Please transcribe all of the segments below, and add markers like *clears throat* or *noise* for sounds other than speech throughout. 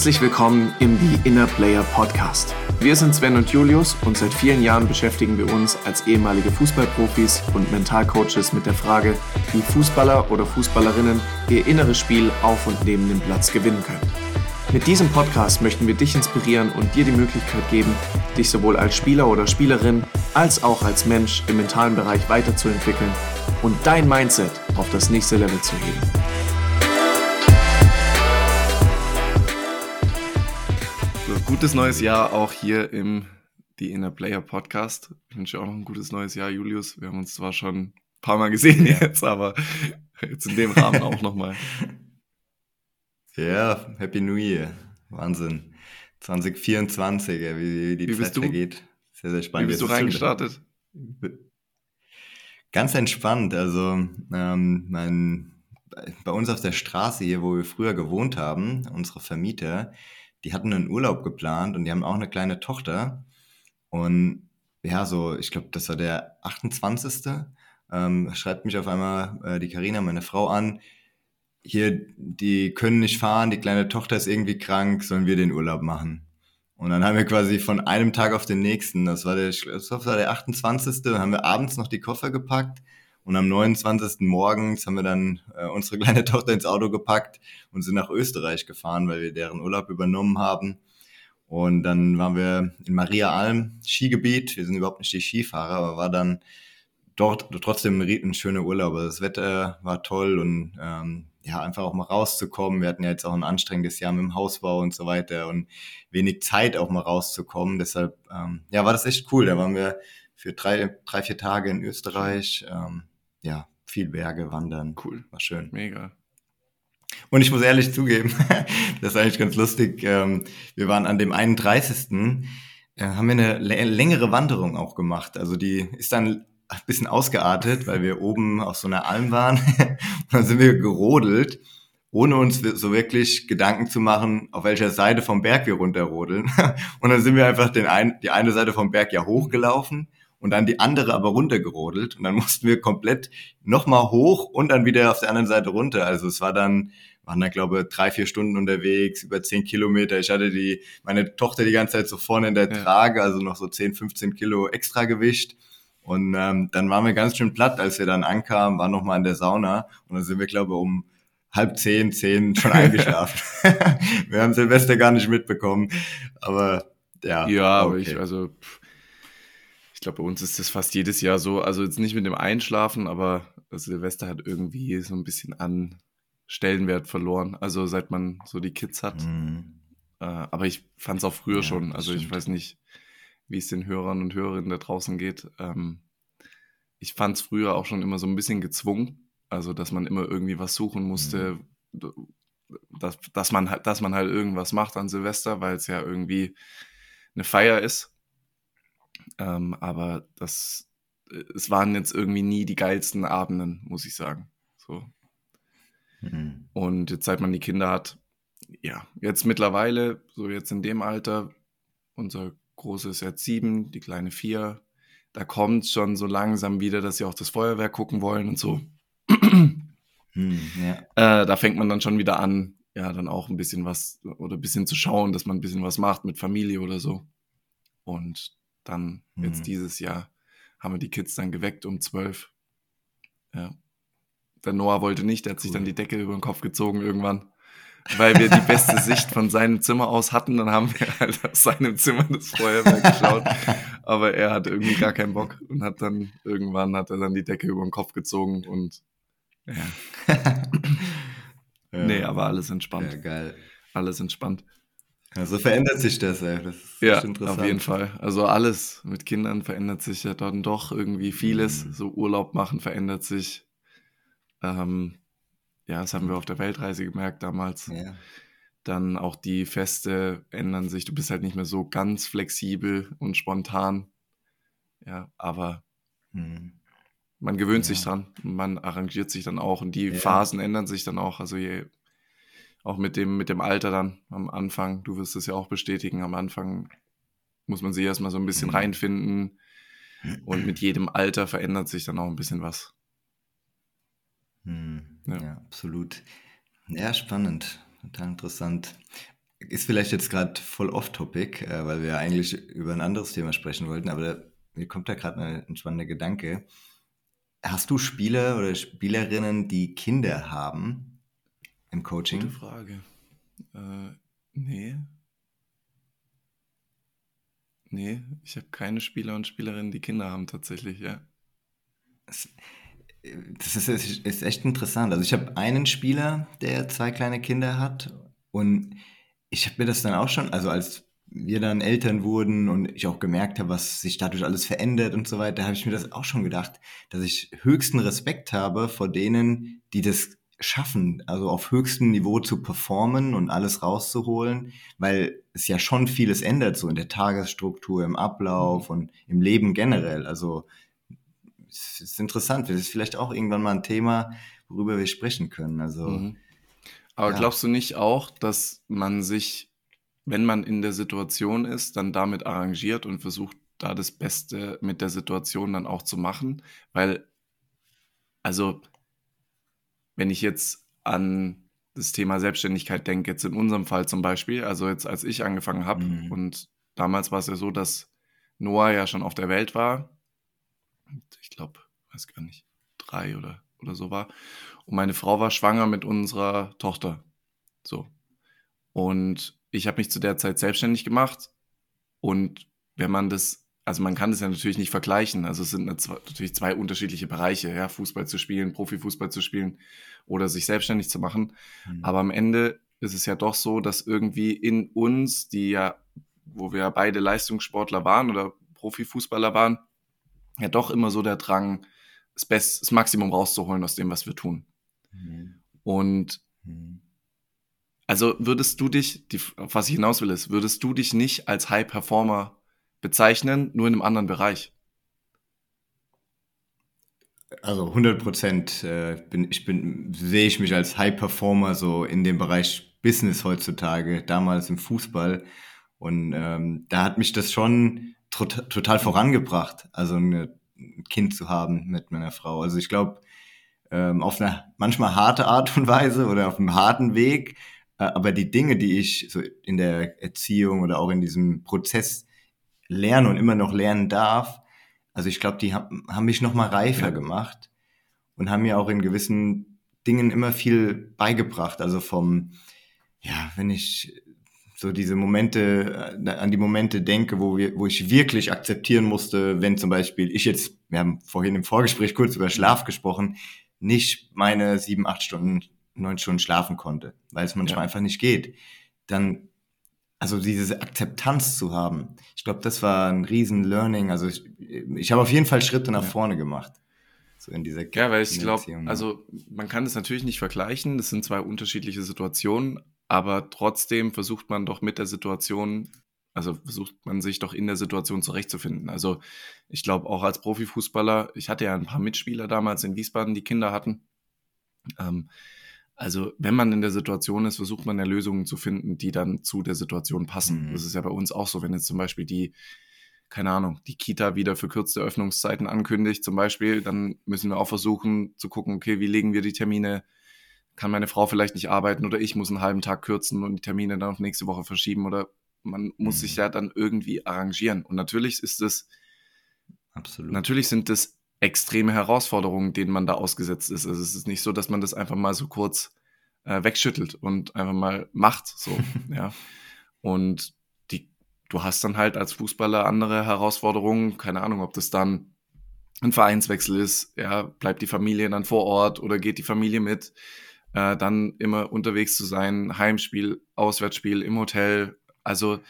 Herzlich willkommen im The Inner Player Podcast. Wir sind Sven und Julius und seit vielen Jahren beschäftigen wir uns als ehemalige Fußballprofis und Mentalcoaches mit der Frage, wie Fußballer oder Fußballerinnen ihr inneres Spiel auf und neben dem Platz gewinnen können. Mit diesem Podcast möchten wir dich inspirieren und dir die Möglichkeit geben, dich sowohl als Spieler oder Spielerin als auch als Mensch im mentalen Bereich weiterzuentwickeln und dein Mindset auf das nächste Level zu heben. gutes neues Jahr auch hier im The Inner Player Podcast. Ich wünsche auch noch ein gutes neues Jahr, Julius. Wir haben uns zwar schon ein paar Mal gesehen jetzt, aber jetzt in dem Rahmen auch nochmal. *laughs* Ja, Happy New Year. Wahnsinn. 2024, wie, wie die wie Zeit vergeht. Sehr, sehr spannend. Wie bist du reingestartet? Ganz entspannt. Also ähm, mein, bei uns auf der Straße hier, wo wir früher gewohnt haben, unsere Vermieter, die hatten einen Urlaub geplant und die haben auch eine kleine Tochter. Und ja, so, ich glaube, das war der 28. Ähm, schreibt mich auf einmal äh, die Karina, meine Frau, an. Hier, die können nicht fahren, die kleine Tochter ist irgendwie krank, sollen wir den Urlaub machen? Und dann haben wir quasi von einem Tag auf den nächsten, das war der, das war der 28. haben wir abends noch die Koffer gepackt und am 29. morgens haben wir dann äh, unsere *laughs* kleine Tochter ins Auto gepackt und sind nach Österreich gefahren, weil wir deren Urlaub übernommen haben. Und dann waren wir in Maria Alm, Skigebiet. Wir sind überhaupt nicht die Skifahrer, aber war dann dort trotzdem ein, ein schöner Urlaub. Also das Wetter war toll und ähm, ja, einfach auch mal rauszukommen. Wir hatten ja jetzt auch ein anstrengendes Jahr mit dem Hausbau und so weiter und wenig Zeit auch mal rauszukommen. Deshalb, ähm, ja, war das echt cool. Da waren wir für drei, drei vier Tage in Österreich. Ähm, ja, viel Berge, Wandern. Cool. War schön. Mega. Und ich muss ehrlich zugeben, *laughs* das ist eigentlich ganz lustig. Ähm, wir waren an dem 31. Äh, haben wir eine längere Wanderung auch gemacht. Also die ist dann ein bisschen ausgeartet, weil wir oben auf so einer Alm waren. Und *laughs* dann sind wir gerodelt, ohne uns so wirklich Gedanken zu machen, auf welcher Seite vom Berg wir runterrodeln. *laughs* Und dann sind wir einfach den ein, die eine Seite vom Berg ja hochgelaufen und dann die andere aber runtergerodelt und dann *laughs* mussten wir komplett nochmal hoch und dann wieder auf der anderen Seite runter. Also es war dann, waren dann glaube ich drei, vier Stunden unterwegs, über zehn Kilometer. Ich hatte die, meine Tochter die ganze Zeit so vorne in der. Trage, also noch so 10, 15 Kilo extra Gewicht. Und ähm, dann waren wir ganz schön platt, als wir dann ankamen, waren nochmal in der Sauna und dann sind wir, glaube ich, um halb zehn, zehn schon eingeschlafen. *laughs* wir haben Silvester gar nicht mitbekommen, aber ja. Ja, okay. aber ich, also ich glaube, bei uns ist das fast jedes Jahr so. Also jetzt nicht mit dem Einschlafen, aber Silvester hat irgendwie so ein bisschen an Stellenwert verloren. Also seit man so die Kids hat. Mhm. Äh, aber ich fand es auch früher ja, schon. Also ich weiß nicht, wie es den Hörern und Hörerinnen da draußen geht. Ähm, ich fand es früher auch schon immer so ein bisschen gezwungen. Also, dass man immer irgendwie was suchen musste, mhm. dass, dass, man, dass man halt irgendwas macht an Silvester, weil es ja irgendwie eine Feier ist. Ähm, aber das, es waren jetzt irgendwie nie die geilsten Abenden, muss ich sagen. So. Mhm. Und jetzt, seit man die Kinder hat, ja, jetzt mittlerweile, so jetzt in dem Alter, unser Große ist jetzt sieben, die kleine vier, da kommt schon so langsam wieder, dass sie auch das Feuerwerk gucken wollen und so. Hm, ja. äh, da fängt man dann schon wieder an, ja, dann auch ein bisschen was oder ein bisschen zu schauen, dass man ein bisschen was macht mit Familie oder so. Und dann mhm. jetzt dieses Jahr haben wir die Kids dann geweckt um zwölf. Ja. Der Noah wollte nicht, der hat cool. sich dann die Decke über den Kopf gezogen irgendwann, weil wir die beste Sicht von seinem Zimmer aus hatten. Dann haben wir halt aus seinem Zimmer das Feuerwerk geschaut. Aber er hat irgendwie gar keinen Bock und hat dann irgendwann hat er dann die Decke über den Kopf gezogen und ja. ja. *laughs* Nee, aber alles entspannt. Ja, geil. Alles entspannt. Also verändert sich das, ey. Das ist ja, auf jeden Fall. Also alles mit Kindern verändert sich ja dann doch irgendwie vieles. Mhm. So Urlaub machen verändert sich. Ähm, ja, das haben wir auf der Weltreise gemerkt damals. Ja. Dann auch die Feste ändern sich. Du bist halt nicht mehr so ganz flexibel und spontan. Ja, aber mhm. man gewöhnt ja. sich dran. Man arrangiert sich dann auch und die ja. Phasen ändern sich dann auch. Also je auch mit dem, mit dem Alter dann am Anfang, du wirst es ja auch bestätigen, am Anfang muss man sich erstmal so ein bisschen mhm. reinfinden. Und mit *clears throat* jedem Alter verändert sich dann auch ein bisschen was. Mhm. Ja. ja, absolut. Ja, spannend. Total interessant. Ist vielleicht jetzt gerade voll off-topic, äh, weil wir eigentlich über ein anderes Thema sprechen wollten, aber da, mir kommt da gerade ein spannender Gedanke. Hast du Spieler oder Spielerinnen, die Kinder haben im Coaching? Gute Frage. Äh, nee. Nee, ich habe keine Spieler und Spielerinnen, die Kinder haben tatsächlich, ja. Das, ist, ist, echt interessant. Also ich habe einen Spieler, der zwei kleine Kinder hat und ich habe mir das dann auch schon, also als wir dann Eltern wurden und ich auch gemerkt habe, was sich dadurch alles verändert und so weiter, habe ich mir das auch schon gedacht, dass ich höchsten Respekt habe vor denen, die das schaffen, also auf höchstem Niveau zu performen und alles rauszuholen, weil es ja schon vieles ändert, so in der Tagesstruktur, im Ablauf mhm. und im Leben generell. Also es ist interessant, das ist vielleicht auch irgendwann mal ein Thema, worüber wir sprechen können. Also, mhm. Aber ja. glaubst du nicht auch, dass man sich, wenn man in der Situation ist, dann damit arrangiert und versucht, da das Beste mit der Situation dann auch zu machen? Weil, also wenn ich jetzt an das Thema Selbstständigkeit denke, jetzt in unserem Fall zum Beispiel, also jetzt als ich angefangen habe mhm. und damals war es ja so, dass Noah ja schon auf der Welt war, ich glaube, weiß gar nicht, drei oder, oder so war, und meine Frau war schwanger mit unserer Tochter, so. Und ich habe mich zu der Zeit selbstständig gemacht und wenn man das also man kann das ja natürlich nicht vergleichen. Also es sind natürlich zwei unterschiedliche Bereiche, ja, Fußball zu spielen, Profifußball zu spielen oder sich selbstständig zu machen. Mhm. Aber am Ende ist es ja doch so, dass irgendwie in uns, die ja, wo wir beide Leistungssportler waren oder Profifußballer waren, ja doch immer so der Drang, das, Best, das Maximum rauszuholen aus dem, was wir tun. Mhm. Und mhm. also würdest du dich, die, auf was ich hinaus will, ist, würdest du dich nicht als High Performer bezeichnen, nur in einem anderen Bereich. Also 100 Prozent äh, bin, ich bin, sehe ich mich als High Performer so in dem Bereich Business heutzutage, damals im Fußball. Und ähm, da hat mich das schon total vorangebracht, also eine, ein Kind zu haben mit meiner Frau. Also ich glaube, ähm, auf eine manchmal harte Art und Weise oder auf einem harten Weg, äh, aber die Dinge, die ich so in der Erziehung oder auch in diesem Prozess lerne und immer noch lernen darf. Also ich glaube, die haben, haben mich noch mal reifer ja. gemacht und haben mir auch in gewissen Dingen immer viel beigebracht. Also vom, ja, wenn ich so diese Momente, äh, an die Momente denke, wo, wir, wo ich wirklich akzeptieren musste, wenn zum Beispiel ich jetzt, wir haben vorhin im Vorgespräch kurz über Schlaf gesprochen, nicht meine sieben, acht Stunden, neun Stunden schlafen konnte, weil es manchmal ja. einfach nicht geht. Dann also diese Akzeptanz zu haben, ich glaube, das war ein riesen Learning. Also ich, ich habe auf jeden Fall Schritte nach ja. vorne gemacht. So in dieser Ja, weil ich glaube, also man kann das natürlich nicht vergleichen. Das sind zwei unterschiedliche Situationen, aber trotzdem versucht man doch mit der Situation, also versucht man sich doch in der Situation zurechtzufinden. Also ich glaube auch als Profifußballer, ich hatte ja ein paar Mitspieler damals in Wiesbaden, die Kinder hatten. Ähm, also, wenn man in der Situation ist, versucht man ja Lösungen zu finden, die dann zu der Situation passen. Mhm. Das ist ja bei uns auch so, wenn jetzt zum Beispiel die, keine Ahnung, die Kita wieder verkürzte Öffnungszeiten ankündigt, zum Beispiel, dann müssen wir auch versuchen zu gucken, okay, wie legen wir die Termine? Kann meine Frau vielleicht nicht arbeiten oder ich muss einen halben Tag kürzen und die Termine dann auf nächste Woche verschieben oder man muss mhm. sich ja dann irgendwie arrangieren. Und natürlich ist es, Absolut. natürlich sind das extreme Herausforderungen, denen man da ausgesetzt ist. Also es ist nicht so, dass man das einfach mal so kurz äh, wegschüttelt und einfach mal macht, so, *laughs* ja. Und die, du hast dann halt als Fußballer andere Herausforderungen, keine Ahnung, ob das dann ein Vereinswechsel ist, ja, bleibt die Familie dann vor Ort oder geht die Familie mit, äh, dann immer unterwegs zu sein, Heimspiel, Auswärtsspiel im Hotel, also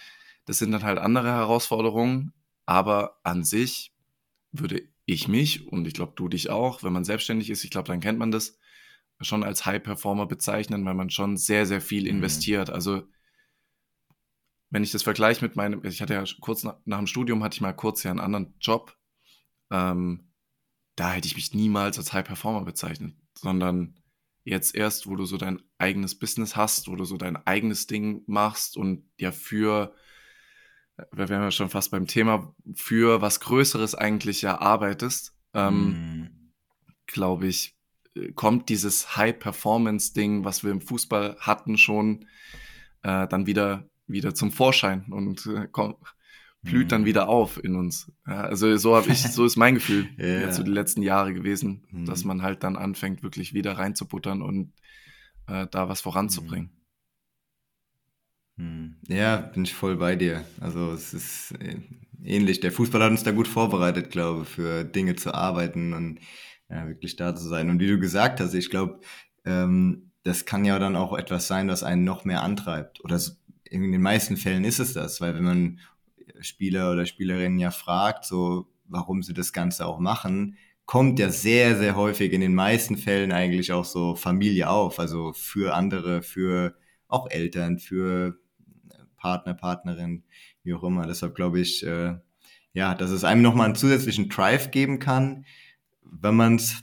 das sind dann halt andere Herausforderungen, aber an sich würde ich mich und ich glaube du dich auch, wenn man selbstständig ist, ich glaube, dann kennt man das, schon als High Performer bezeichnen, weil man schon sehr, sehr viel mhm. investiert. Mhm. Also wenn ich das vergleiche mit meinem, ich hatte ja kurz nach, nach, dem Studium hatte ich mal kurz ja einen anderen Job, ähm, da hätte ich mich niemals als High Performer bezeichnet, sondern jetzt erst, wo du so dein eigenes Business hast, wo du so dein eigenes Ding machst und ja für wir wären ja schon fast beim Thema, für was Größeres eigentlich ja arbeitest, ähm, mm. glaube ich, kommt dieses High-Performance-Ding, was wir im Fußball hatten, schon äh, dann wieder, wieder zum Vorschein und äh, kommt, blüht dann wieder auf in uns. Ja, also so habe ich, so ist mein Gefühl yeah. *laughs* jetzt so die letzten Jahre gewesen, mm. dass man halt dann anfängt, wirklich wieder reinzubuttern und äh, da was voranzubringen. Hm. Ja, bin ich voll bei dir. Also es ist äh, ähnlich. Der Fußball hat uns da gut vorbereitet, glaube ich, für Dinge zu arbeiten und ja, wirklich da zu sein. Und wie du gesagt hast, ich glaube, ähm, das kann ja dann auch etwas sein, was einen noch mehr antreibt. Oder so, in den meisten Fällen ist es das, weil wenn man Spieler oder Spielerinnen ja fragt, so warum sie das Ganze auch machen, kommt ja sehr, sehr häufig in den meisten Fällen eigentlich auch so Familie auf. Also für andere, für auch Eltern, für Partner, Partnerin, wie auch immer. Deshalb glaube ich, äh, ja, dass es einem nochmal einen zusätzlichen Drive geben kann, wenn man es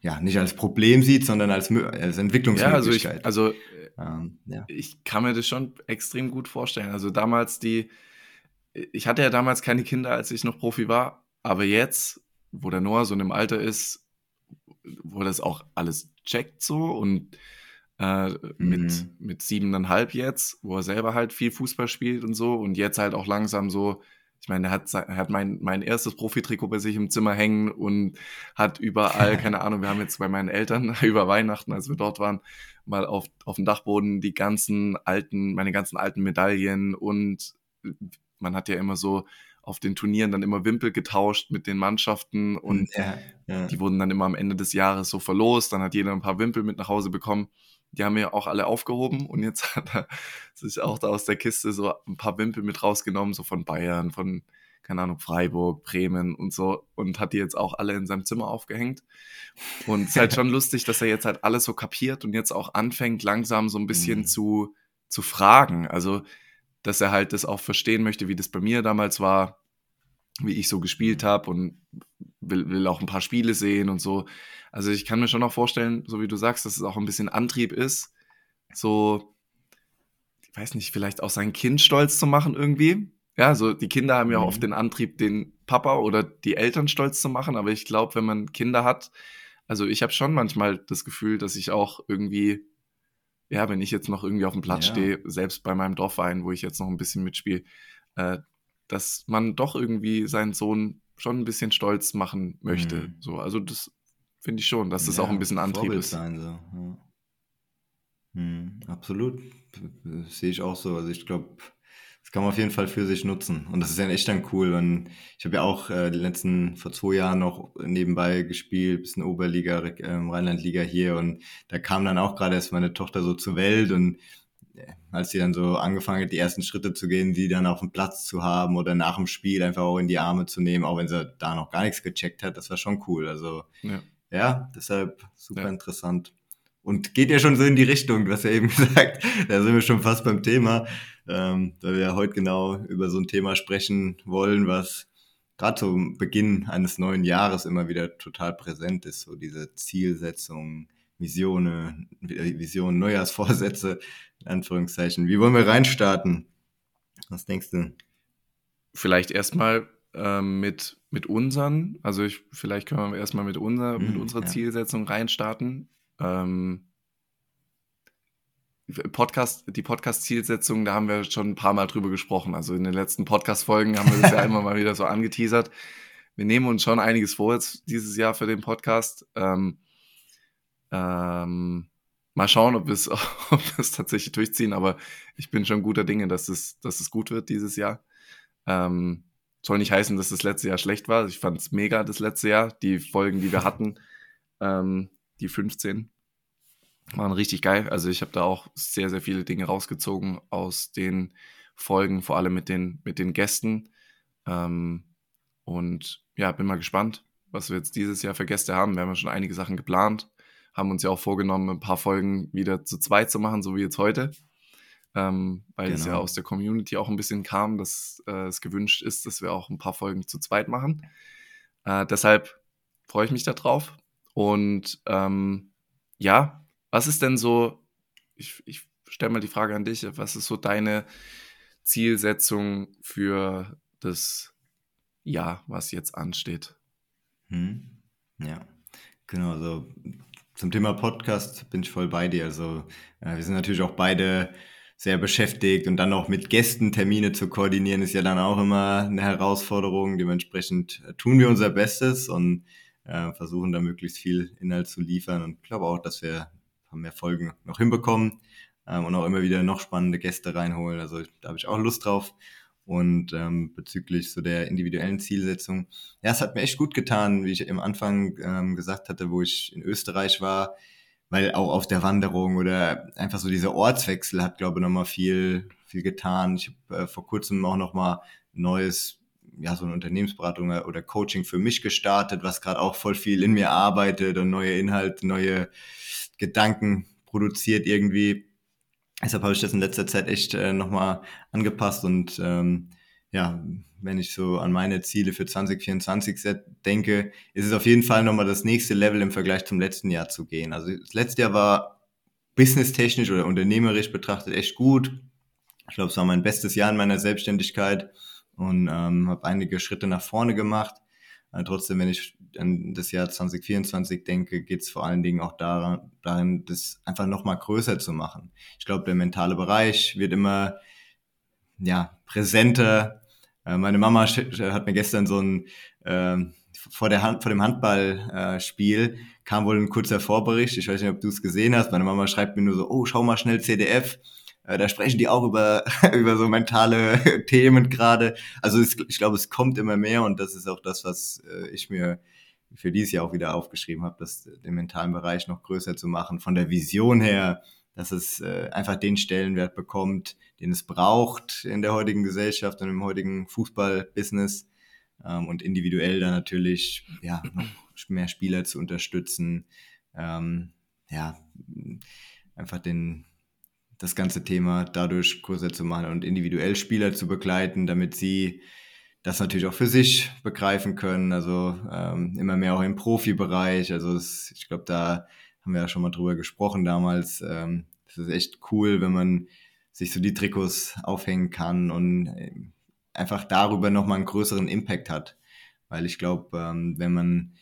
ja nicht als Problem sieht, sondern als, als Entwicklungsmöglichkeit. Ja, also ich, also ähm, ja. ich kann mir das schon extrem gut vorstellen. Also damals die, ich hatte ja damals keine Kinder, als ich noch Profi war, aber jetzt, wo der Noah so in dem Alter ist, wo das auch alles checkt so und äh, mit, mhm. mit siebeneinhalb jetzt, wo er selber halt viel Fußball spielt und so und jetzt halt auch langsam so, ich meine, er hat, er hat mein, mein erstes Profitrikot bei sich im Zimmer hängen und hat überall, *laughs* keine Ahnung, wir haben jetzt bei meinen Eltern *laughs* über Weihnachten, als wir dort waren, mal auf, auf dem Dachboden die ganzen alten, meine ganzen alten Medaillen und man hat ja immer so auf den Turnieren dann immer Wimpel getauscht mit den Mannschaften und ja, ja. die wurden dann immer am Ende des Jahres so verlost, dann hat jeder ein paar Wimpel mit nach Hause bekommen die haben wir auch alle aufgehoben und jetzt *laughs* hat er sich auch da aus der Kiste so ein paar Wimpel mit rausgenommen, so von Bayern, von, keine Ahnung, Freiburg, Bremen und so und hat die jetzt auch alle in seinem Zimmer aufgehängt. Und es ist halt *laughs* schon lustig, dass er jetzt halt alles so kapiert und jetzt auch anfängt, langsam so ein bisschen mhm. zu, zu fragen. Also, dass er halt das auch verstehen möchte, wie das bei mir damals war, wie ich so gespielt mhm. habe und will, will auch ein paar Spiele sehen und so. Also ich kann mir schon auch vorstellen, so wie du sagst, dass es auch ein bisschen Antrieb ist, so, ich weiß nicht, vielleicht auch sein Kind stolz zu machen irgendwie. Ja, so die Kinder haben ja auch oft mhm. den Antrieb, den Papa oder die Eltern stolz zu machen, aber ich glaube, wenn man Kinder hat, also ich habe schon manchmal das Gefühl, dass ich auch irgendwie, ja, wenn ich jetzt noch irgendwie auf dem Platz ja. stehe, selbst bei meinem Dorfverein, wo ich jetzt noch ein bisschen mitspiele, äh, dass man doch irgendwie seinen Sohn schon ein bisschen stolz machen möchte. Mhm. So, also das Finde ich schon, dass das ja, auch ein bisschen Antrieb Vorbild ist. Sein, so. Ja. Hm, absolut. Sehe ich auch so. Also ich glaube, das kann man auf jeden Fall für sich nutzen. Und das ist ja echt dann cool. wenn ich habe ja auch äh, die letzten, vor zwei Jahren noch nebenbei gespielt, bisschen Oberliga, äh, Rheinlandliga hier. Und da kam dann auch gerade erst meine Tochter so zur Welt und äh, als sie dann so angefangen hat, die ersten Schritte zu gehen, die dann auf dem Platz zu haben oder nach dem Spiel einfach auch in die Arme zu nehmen, auch wenn sie da noch gar nichts gecheckt hat, das war schon cool. Also ja. Ja, deshalb super ja. interessant. Und geht ja schon so in die Richtung, du hast ja eben *laughs* gesagt, da sind wir schon fast beim Thema, ähm, da wir ja heute genau über so ein Thema sprechen wollen, was gerade zum Beginn eines neuen Jahres immer wieder total präsent ist, so diese Zielsetzung, Visionen, Visionen, Neujahrsvorsätze, in Anführungszeichen. Wie wollen wir reinstarten? Was denkst du? Vielleicht erstmal ähm, mit, mit unseren, also ich, vielleicht können wir erstmal mit, unser, mhm, mit unserer ja. Zielsetzung reinstarten. Ähm, Podcast, die Podcast-Zielsetzung, da haben wir schon ein paar Mal drüber gesprochen. Also in den letzten Podcast-Folgen haben wir das ja *laughs* immer mal wieder so angeteasert. Wir nehmen uns schon einiges vor jetzt dieses Jahr für den Podcast. Ähm, ähm, mal schauen, ob wir es *laughs* ob tatsächlich durchziehen, aber ich bin schon guter Dinge, dass es, dass es gut wird dieses Jahr. Ähm, soll nicht heißen, dass das letzte Jahr schlecht war. Ich fand es mega das letzte Jahr. Die Folgen, die wir hatten, ähm, die 15, waren richtig geil. Also ich habe da auch sehr, sehr viele Dinge rausgezogen aus den Folgen, vor allem mit den, mit den Gästen. Ähm, und ja, bin mal gespannt, was wir jetzt dieses Jahr für Gäste haben. Wir haben ja schon einige Sachen geplant, haben uns ja auch vorgenommen, ein paar Folgen wieder zu zweit zu machen, so wie jetzt heute ähm, weil genau. es ja genau. aus der Community auch ein bisschen kam, dass äh, es gewünscht ist, dass wir auch ein paar Folgen zu zweit machen. Äh, deshalb freue ich mich darauf. Und ähm, ja, was ist denn so, ich, ich stelle mal die Frage an dich, was ist so deine Zielsetzung für das Jahr, was jetzt ansteht. Hm. Ja, genau. Also zum Thema Podcast bin ich voll bei dir. Also äh, wir sind natürlich auch beide sehr beschäftigt und dann noch mit Gästen Termine zu koordinieren, ist ja dann auch immer eine Herausforderung. Dementsprechend äh, tun wir unser Bestes und äh, versuchen da möglichst viel Inhalt zu liefern und glaube auch, dass wir mehr Folgen noch hinbekommen ähm, und auch immer wieder noch spannende Gäste reinholen. Also da habe ich auch Lust drauf. Und ähm, bezüglich so der individuellen Zielsetzung, ja, es hat mir echt gut getan, wie ich im Anfang ähm, gesagt hatte, wo ich in Österreich war, weil auch auf der Wanderung oder einfach so dieser Ortswechsel hat, glaube ich, nochmal viel, viel getan. Ich habe äh, vor kurzem auch nochmal neues, ja, so eine Unternehmensberatung oder Coaching für mich gestartet, was gerade auch voll viel in mir arbeitet und neue Inhalte, neue Gedanken produziert irgendwie. Deshalb habe ich das in letzter Zeit echt äh, nochmal angepasst und ähm, ja, wenn ich so an meine Ziele für 2024 denke, ist es auf jeden Fall nochmal das nächste Level im Vergleich zum letzten Jahr zu gehen. Also das letzte Jahr war businesstechnisch oder unternehmerisch betrachtet echt gut. Ich glaube, es war mein bestes Jahr in meiner Selbstständigkeit und ähm, habe einige Schritte nach vorne gemacht. Trotzdem, wenn ich an das Jahr 2024 denke, geht es vor allen Dingen auch daran, darin, das einfach nochmal größer zu machen. Ich glaube, der mentale Bereich wird immer ja, präsenter. Äh, meine Mama hat mir gestern so ein äh, vor, der Hand, vor dem Handballspiel äh, kam wohl ein kurzer Vorbericht. Ich weiß nicht, ob du es gesehen hast. Meine Mama schreibt mir nur so, oh, schau mal schnell CDF. Äh, da sprechen die auch über, *laughs* über so mentale *laughs* Themen gerade. Also es, ich glaube, es kommt immer mehr und das ist auch das, was äh, ich mir für dieses Jahr auch wieder aufgeschrieben habe, das den mentalen Bereich noch größer zu machen. Von der Vision her, dass es äh, einfach den Stellenwert bekommt, den es braucht in der heutigen Gesellschaft und im heutigen Fußballbusiness ähm, und individuell dann natürlich ja noch mehr Spieler zu unterstützen, ähm, ja einfach den das ganze Thema dadurch größer zu machen und individuell Spieler zu begleiten, damit sie das natürlich auch für sich begreifen können. Also ähm, immer mehr auch im Profibereich. Also es, ich glaube, da haben wir ja schon mal drüber gesprochen damals. Ähm, das ist echt cool, wenn man sich so die Trikots aufhängen kann und äh, einfach darüber nochmal einen größeren Impact hat. Weil ich glaube, ähm, wenn man,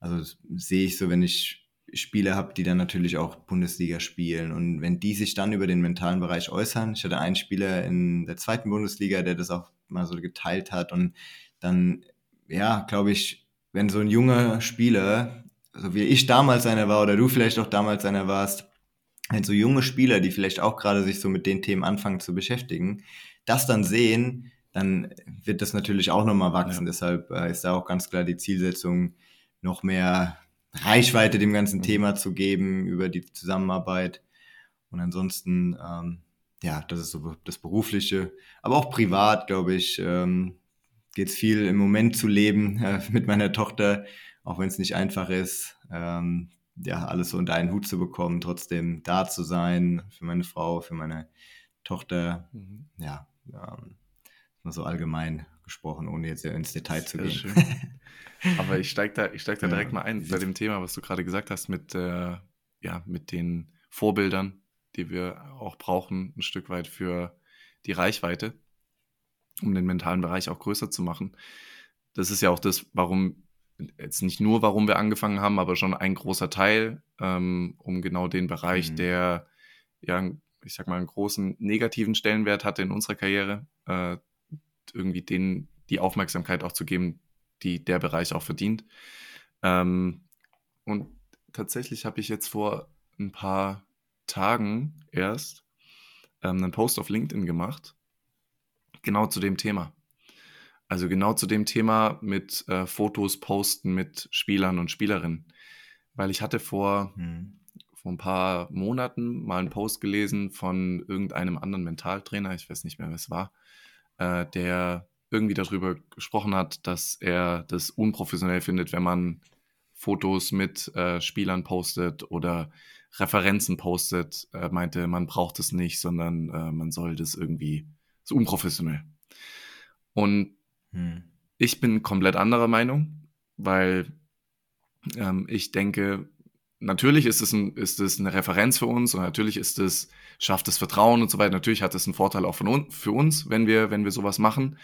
also sehe ich so, wenn ich Spieler habe, die dann natürlich auch Bundesliga spielen. Und wenn die sich dann über den mentalen Bereich äußern, ich hatte einen Spieler in der zweiten Bundesliga, der das auch mal so geteilt hat. Und dann, ja, glaube ich, wenn so ein junger Spieler, so wie ich damals einer war oder du vielleicht auch damals einer warst, wenn so junge Spieler, die vielleicht auch gerade sich so mit den Themen anfangen zu beschäftigen, das dann sehen, dann wird das natürlich auch nochmal wachsen. Ja. Deshalb äh, ist da auch ganz klar die Zielsetzung, noch mehr Reichweite dem ganzen mhm. Thema zu geben über die Zusammenarbeit. Und ansonsten, ähm, ja, das ist so das Berufliche. Aber auch privat, glaube ich, ähm, geht es viel im Moment zu leben *laughs* äh, mit meiner Tochter, auch wenn es nicht einfach ist, ähm, ja, alles so unter einen Hut zu bekommen, trotzdem da zu sein für meine Frau, für meine Tochter. Mhm. Ja, ähm, so allgemein gesprochen, ohne jetzt ins Detail zu gehen. *laughs* Aber ich steige da, ich steig da ja. direkt mal ein bei dem Thema, was du gerade gesagt hast, mit, äh, ja, mit den Vorbildern, die wir auch brauchen, ein Stück weit für die Reichweite, um den mentalen Bereich auch größer zu machen. Das ist ja auch das, warum, jetzt nicht nur, warum wir angefangen haben, aber schon ein großer Teil, ähm, um genau den Bereich, mhm. der ja, ich sag mal, einen großen negativen Stellenwert hatte in unserer Karriere, äh, irgendwie den die Aufmerksamkeit auch zu geben, die der Bereich auch verdient. Ähm, und tatsächlich habe ich jetzt vor ein paar Tagen erst ähm, einen Post auf LinkedIn gemacht, genau zu dem Thema. Also genau zu dem Thema mit äh, Fotos posten mit Spielern und Spielerinnen. Weil ich hatte vor, hm. vor ein paar Monaten mal einen Post gelesen von irgendeinem anderen Mentaltrainer, ich weiß nicht mehr, wer es war, äh, der irgendwie darüber gesprochen hat, dass er das unprofessionell findet, wenn man Fotos mit äh, Spielern postet oder Referenzen postet. Er meinte, man braucht es nicht, sondern äh, man soll das irgendwie so unprofessionell. Und hm. ich bin komplett anderer Meinung, weil ähm, ich denke, natürlich ist es, ein, ist es eine Referenz für uns und natürlich ist es, schafft es Vertrauen und so weiter. Natürlich hat es einen Vorteil auch von für uns, wenn wir, wenn wir sowas machen.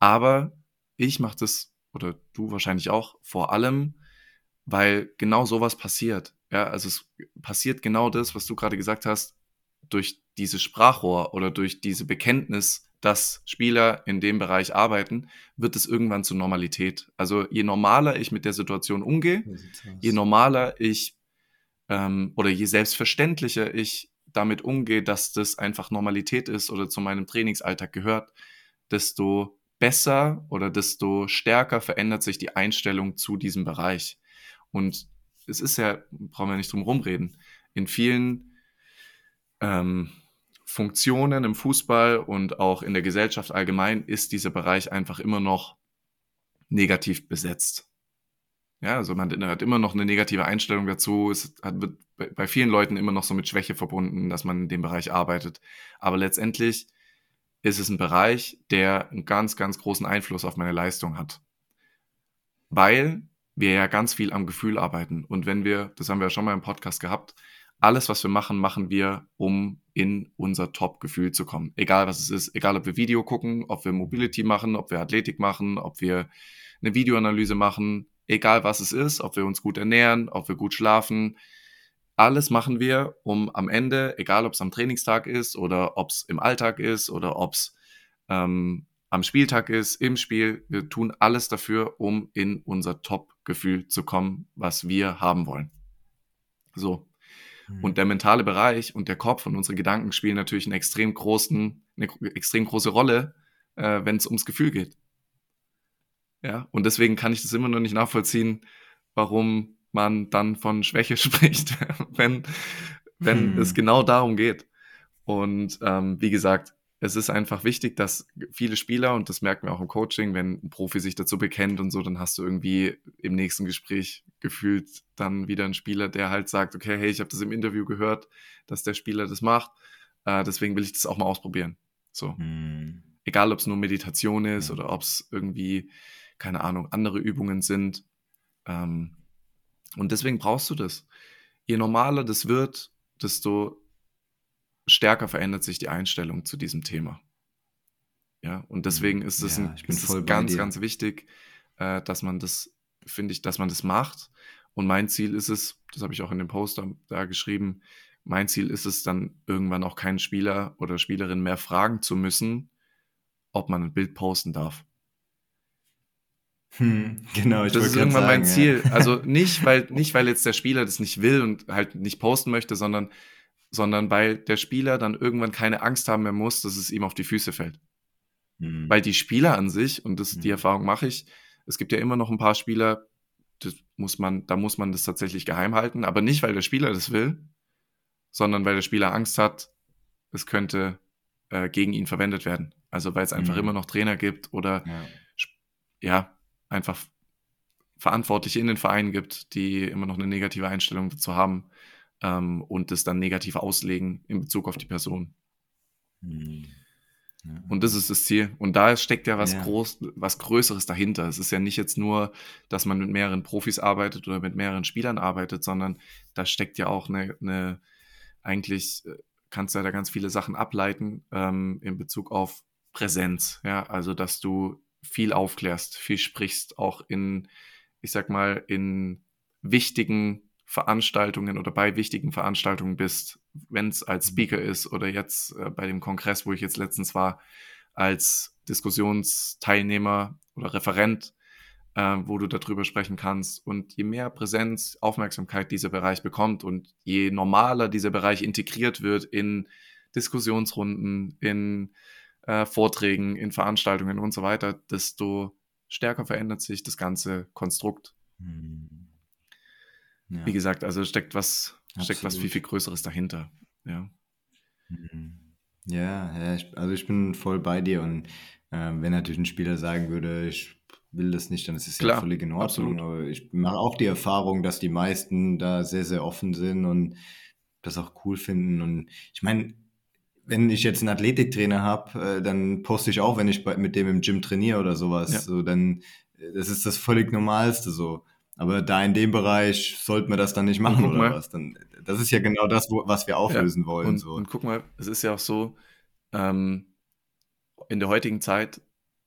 Aber ich mache das, oder du wahrscheinlich auch, vor allem, weil genau sowas passiert. Ja, also es passiert genau das, was du gerade gesagt hast, durch dieses Sprachrohr oder durch diese Bekenntnis, dass Spieler in dem Bereich arbeiten, wird es irgendwann zur Normalität. Also je normaler ich mit der Situation umgehe, je normaler ich ähm, oder je selbstverständlicher ich damit umgehe, dass das einfach Normalität ist oder zu meinem Trainingsalltag gehört, desto besser oder desto stärker verändert sich die Einstellung zu diesem Bereich. Und es ist ja, brauchen wir nicht drum rumreden, in vielen ähm, Funktionen im Fußball und auch in der Gesellschaft allgemein ist dieser Bereich einfach immer noch negativ besetzt. Ja, also man hat immer noch eine negative Einstellung dazu. Es hat, wird bei vielen Leuten immer noch so mit Schwäche verbunden, dass man in dem Bereich arbeitet. Aber letztendlich ist es ein Bereich, der einen ganz, ganz großen Einfluss auf meine Leistung hat. Weil wir ja ganz viel am Gefühl arbeiten. Und wenn wir, das haben wir ja schon mal im Podcast gehabt, alles, was wir machen, machen wir, um in unser Top-Gefühl zu kommen. Egal was es ist, egal ob wir Video gucken, ob wir Mobility machen, ob wir Athletik machen, ob wir eine Videoanalyse machen, egal was es ist, ob wir uns gut ernähren, ob wir gut schlafen. Alles machen wir, um am Ende, egal ob es am Trainingstag ist oder ob es im Alltag ist oder ob es ähm, am Spieltag ist, im Spiel, wir tun alles dafür, um in unser Top-Gefühl zu kommen, was wir haben wollen. So. Mhm. Und der mentale Bereich und der Kopf und unsere Gedanken spielen natürlich einen extrem großen, eine extrem große Rolle, äh, wenn es ums Gefühl geht. Ja, und deswegen kann ich das immer noch nicht nachvollziehen, warum man dann von Schwäche *laughs* spricht, wenn, wenn hm. es genau darum geht. Und ähm, wie gesagt, es ist einfach wichtig, dass viele Spieler, und das merken wir auch im Coaching, wenn ein Profi sich dazu bekennt und so, dann hast du irgendwie im nächsten Gespräch gefühlt dann wieder einen Spieler, der halt sagt, okay, hey, ich habe das im Interview gehört, dass der Spieler das macht, äh, deswegen will ich das auch mal ausprobieren. So. Hm. Egal, ob es nur Meditation ist ja. oder ob es irgendwie keine Ahnung, andere Übungen sind. Ähm, und deswegen brauchst du das. Je normaler das wird, desto stärker verändert sich die Einstellung zu diesem Thema. Ja, und deswegen ist es, ja, ganz, ganz wichtig, äh, dass man das, finde ich, dass man das macht. Und mein Ziel ist es, das habe ich auch in dem Poster da geschrieben, mein Ziel ist es dann irgendwann auch keinen Spieler oder Spielerin mehr fragen zu müssen, ob man ein Bild posten darf. Hm, genau, ich Das ist irgendwann sagen, mein Ziel. Ja. Also nicht, weil, nicht, weil jetzt der Spieler das nicht will und halt nicht posten möchte, sondern, sondern weil der Spieler dann irgendwann keine Angst haben mehr muss, dass es ihm auf die Füße fällt. Hm. Weil die Spieler an sich, und das, hm. die Erfahrung mache ich, es gibt ja immer noch ein paar Spieler, das muss man, da muss man das tatsächlich geheim halten, aber nicht, weil der Spieler das will, sondern weil der Spieler Angst hat, es könnte äh, gegen ihn verwendet werden. Also weil es einfach hm. immer noch Trainer gibt oder ja, ja einfach Verantwortliche in den Vereinen gibt, die immer noch eine negative Einstellung dazu haben ähm, und es dann negativ auslegen in Bezug auf die Person. Mhm. Ja. Und das ist das Ziel. Und da steckt ja was ja. groß, was Größeres dahinter. Es ist ja nicht jetzt nur, dass man mit mehreren Profis arbeitet oder mit mehreren Spielern arbeitet, sondern da steckt ja auch eine, eine eigentlich äh, kannst du ja da ganz viele Sachen ableiten ähm, in Bezug auf Präsenz. Ja, also dass du viel aufklärst, viel sprichst, auch in, ich sag mal, in wichtigen Veranstaltungen oder bei wichtigen Veranstaltungen bist, wenn es als mhm. Speaker ist oder jetzt äh, bei dem Kongress, wo ich jetzt letztens war, als Diskussionsteilnehmer oder Referent, äh, wo du darüber sprechen kannst. Und je mehr Präsenz, Aufmerksamkeit dieser Bereich bekommt und je normaler dieser Bereich integriert wird in Diskussionsrunden, in äh, Vorträgen, in Veranstaltungen und so weiter, desto stärker verändert sich das ganze Konstrukt. Hm. Ja. Wie gesagt, also steckt was, steckt was viel, viel Größeres dahinter. Ja. Hm. Ja, ja ich, also ich bin voll bei dir und äh, wenn natürlich ein Spieler sagen würde, ich will das nicht, dann ist es Klar, ja völlig in Ordnung. Absolut. Aber ich mache auch die Erfahrung, dass die meisten da sehr, sehr offen sind und das auch cool finden. Und ich meine, wenn ich jetzt einen Athletiktrainer habe, äh, dann poste ich auch, wenn ich bei, mit dem im Gym trainiere oder sowas. Ja. So, dann, äh, das ist das völlig Normalste so. aber da in dem Bereich sollte man das dann nicht machen oder mal, was? Dann, das ist ja genau das, wo, was wir auflösen ja, wollen. Und, so. und guck mal, es ist ja auch so, ähm, in der heutigen Zeit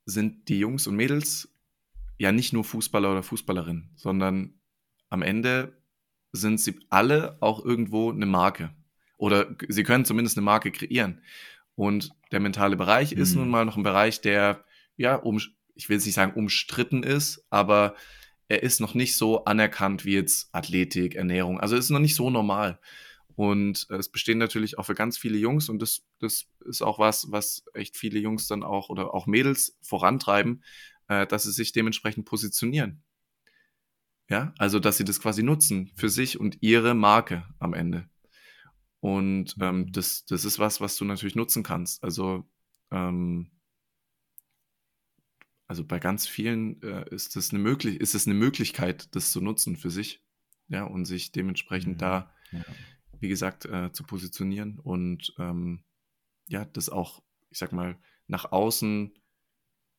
sind die Jungs und Mädels ja nicht nur Fußballer oder Fußballerin, sondern am Ende sind sie alle auch irgendwo eine Marke. Oder sie können zumindest eine Marke kreieren. Und der mentale Bereich mhm. ist nun mal noch ein Bereich, der, ja, um, ich will jetzt nicht sagen umstritten ist, aber er ist noch nicht so anerkannt wie jetzt Athletik, Ernährung. Also es ist noch nicht so normal. Und es bestehen natürlich auch für ganz viele Jungs und das, das ist auch was, was echt viele Jungs dann auch oder auch Mädels vorantreiben, äh, dass sie sich dementsprechend positionieren. Ja, also dass sie das quasi nutzen für sich und ihre Marke am Ende. Und ähm, mhm. das, das ist was, was du natürlich nutzen kannst. Also, ähm, also bei ganz vielen äh, ist es eine möglich ist es eine Möglichkeit, das zu nutzen für sich, ja, und sich dementsprechend mhm. da ja wie gesagt, äh, zu positionieren und ähm, ja, das auch, ich sag mal, nach außen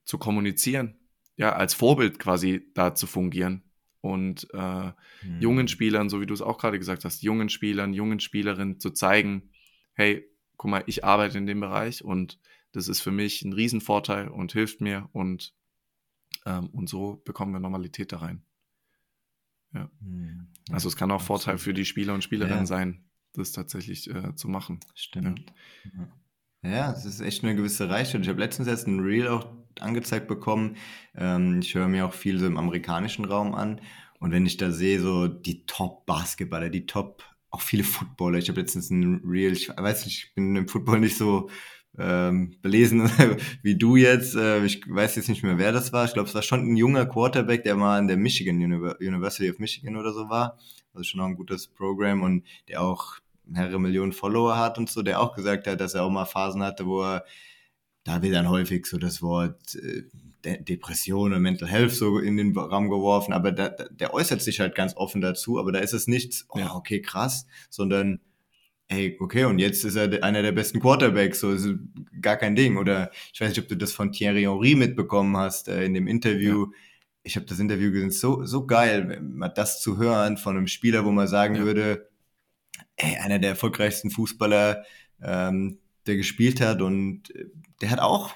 zu kommunizieren, ja, als Vorbild quasi da zu fungieren und äh, mhm. jungen Spielern, so wie du es auch gerade gesagt hast, jungen Spielern, jungen Spielerinnen zu zeigen, hey, guck mal, ich arbeite in dem Bereich und das ist für mich ein Riesenvorteil und hilft mir und, ähm, und so bekommen wir Normalität da rein. Ja. Mhm. Also es kann auch Absolut. Vorteil für die Spieler und Spielerinnen ja. sein, das tatsächlich äh, zu machen. Stimmt. Ja. ja, es ist echt eine gewisse Reichweite. Ich habe letztens erst ein Reel auch angezeigt bekommen. Ähm, ich höre mir auch viel so im amerikanischen Raum an. Und wenn ich da sehe, so die Top-Basketballer, die Top, auch viele Footballer. Ich habe letztens ein Reel, ich weiß nicht, ich bin im Football nicht so ähm, belesen *laughs* wie du jetzt. Äh, ich weiß jetzt nicht mehr, wer das war. Ich glaube, es war schon ein junger Quarterback, der mal an der Michigan University of Michigan oder so war. Also schon auch ein gutes Programm und der auch mehrere Millionen Follower hat und so, der auch gesagt hat, dass er auch mal Phasen hatte, wo er, da wird dann häufig so das Wort äh, Depression und Mental Health so in den Raum geworfen, aber da, der äußert sich halt ganz offen dazu, aber da ist es nichts, oh, okay, krass, sondern ey, okay, und jetzt ist er einer der besten Quarterbacks, so ist gar kein Ding. Oder ich weiß nicht, ob du das von Thierry Henry mitbekommen hast äh, in dem Interview. Ja. Ich habe das Interview gesehen, so, so geil, mal das zu hören von einem Spieler, wo man sagen ja. würde, ey, einer der erfolgreichsten Fußballer, ähm, der gespielt hat und äh, der hat auch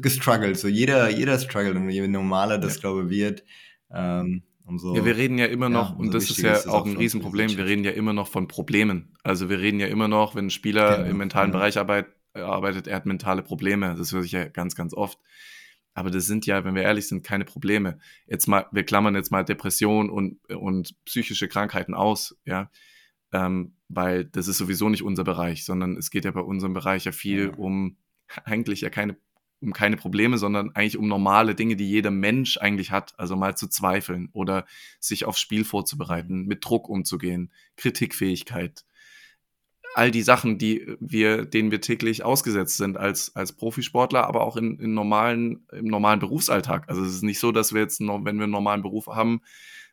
gestruggelt. So jeder, jeder struggelt und je normaler das, ja. glaube ich, wird, ähm, umso. Ja, wir reden ja immer noch, ja, und das ist ja ist auch ein Riesenproblem, wir reden ja immer noch von Problemen. Also wir reden ja immer noch, wenn ein Spieler genau, im mentalen genau. Bereich arbeit, arbeitet, er hat mentale Probleme. Das höre ich ja ganz, ganz oft. Aber das sind ja, wenn wir ehrlich sind, keine Probleme. Jetzt mal, wir klammern jetzt mal Depression und, und psychische Krankheiten aus, ja ähm, weil das ist sowieso nicht unser Bereich, sondern es geht ja bei unserem Bereich ja viel um eigentlich ja keine um keine Probleme, sondern eigentlich um normale Dinge, die jeder Mensch eigentlich hat. Also mal zu zweifeln oder sich aufs Spiel vorzubereiten, mit Druck umzugehen, Kritikfähigkeit. All die Sachen, die wir, denen wir täglich ausgesetzt sind als, als Profisportler, aber auch in, in normalen, im normalen Berufsalltag. Also es ist nicht so, dass wir jetzt, wenn wir einen normalen Beruf haben,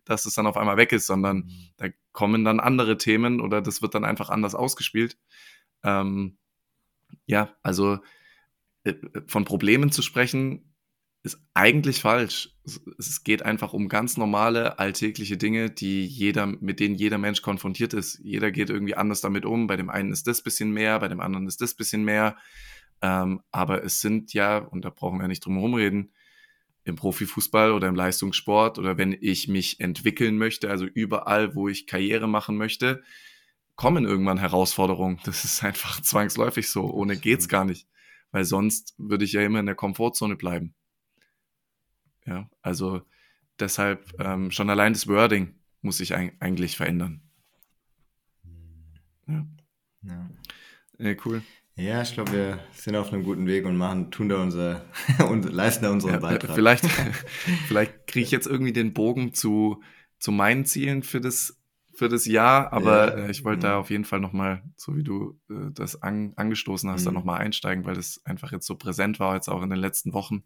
dass es dann auf einmal weg ist, sondern mhm. da kommen dann andere Themen oder das wird dann einfach anders ausgespielt. Ähm, ja, also äh, von Problemen zu sprechen, ist eigentlich falsch. Es geht einfach um ganz normale alltägliche Dinge, die jeder, mit denen jeder Mensch konfrontiert ist. Jeder geht irgendwie anders damit um. Bei dem einen ist das bisschen mehr, bei dem anderen ist das bisschen mehr. Ähm, aber es sind ja, und da brauchen wir nicht drum herum reden, im Profifußball oder im Leistungssport oder wenn ich mich entwickeln möchte, also überall, wo ich Karriere machen möchte, kommen irgendwann Herausforderungen. Das ist einfach *laughs* zwangsläufig so. Ohne geht's gar nicht. Weil sonst würde ich ja immer in der Komfortzone bleiben. Ja, also deshalb ähm, schon allein das Wording muss sich eigentlich verändern. Ja. ja. ja cool. Ja, ich glaube, wir sind auf einem guten Weg und machen, tun da unser *laughs* und leisten da unseren ja, Beitrag. Vielleicht, *laughs* vielleicht kriege ich jetzt irgendwie den Bogen zu, zu meinen Zielen für das, für das Jahr, aber ja, äh, ich wollte da auf jeden Fall nochmal, so wie du äh, das an, angestoßen hast, mhm. da nochmal einsteigen, weil das einfach jetzt so präsent war, jetzt auch in den letzten Wochen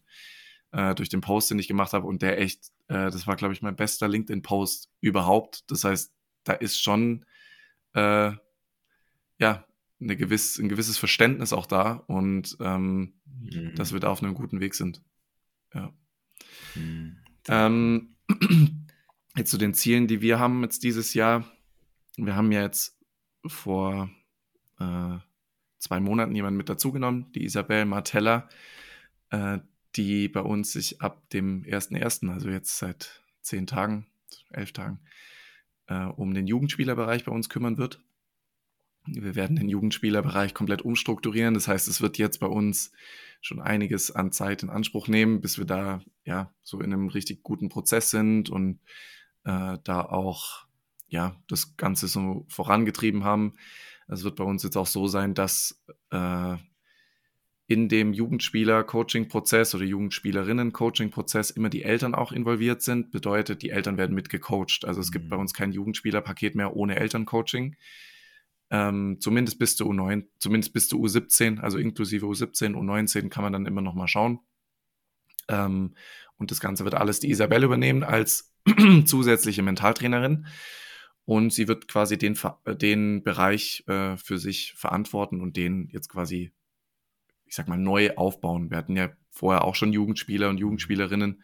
äh, durch den Post, den ich gemacht habe und der echt, äh, das war, glaube ich, mein bester LinkedIn-Post überhaupt. Das heißt, da ist schon, äh, ja, eine gewiss, ein gewisses Verständnis auch da und ähm, mhm. dass wir da auf einem guten Weg sind. Ja. Mhm. Ähm, *clears throat* jetzt zu den Zielen, die wir haben jetzt dieses Jahr. Wir haben ja jetzt vor äh, zwei Monaten jemanden mit dazugenommen, die Isabel Martella, äh, die bei uns sich ab dem 1.1., also jetzt seit zehn Tagen, elf Tagen, äh, um den Jugendspielerbereich bei uns kümmern wird. Wir werden den Jugendspielerbereich komplett umstrukturieren. Das heißt, es wird jetzt bei uns schon einiges an Zeit in Anspruch nehmen, bis wir da ja so in einem richtig guten Prozess sind und äh, da auch ja das Ganze so vorangetrieben haben. Es wird bei uns jetzt auch so sein, dass äh, in dem Jugendspieler-Coaching-Prozess oder Jugendspielerinnen-Coaching-Prozess immer die Eltern auch involviert sind. Bedeutet, die Eltern werden mitgecoacht. Also es mhm. gibt bei uns kein Jugendspielerpaket mehr ohne Elterncoaching. Ähm, zumindest bis zur U9, zumindest bis zur U17, also inklusive U17, U19 kann man dann immer noch mal schauen. Ähm, und das Ganze wird alles die Isabelle übernehmen als *clears throat* zusätzliche Mentaltrainerin. Und sie wird quasi den, den Bereich äh, für sich verantworten und den jetzt quasi ich sag mal, neu aufbauen. Wir hatten ja vorher auch schon Jugendspieler und Jugendspielerinnen,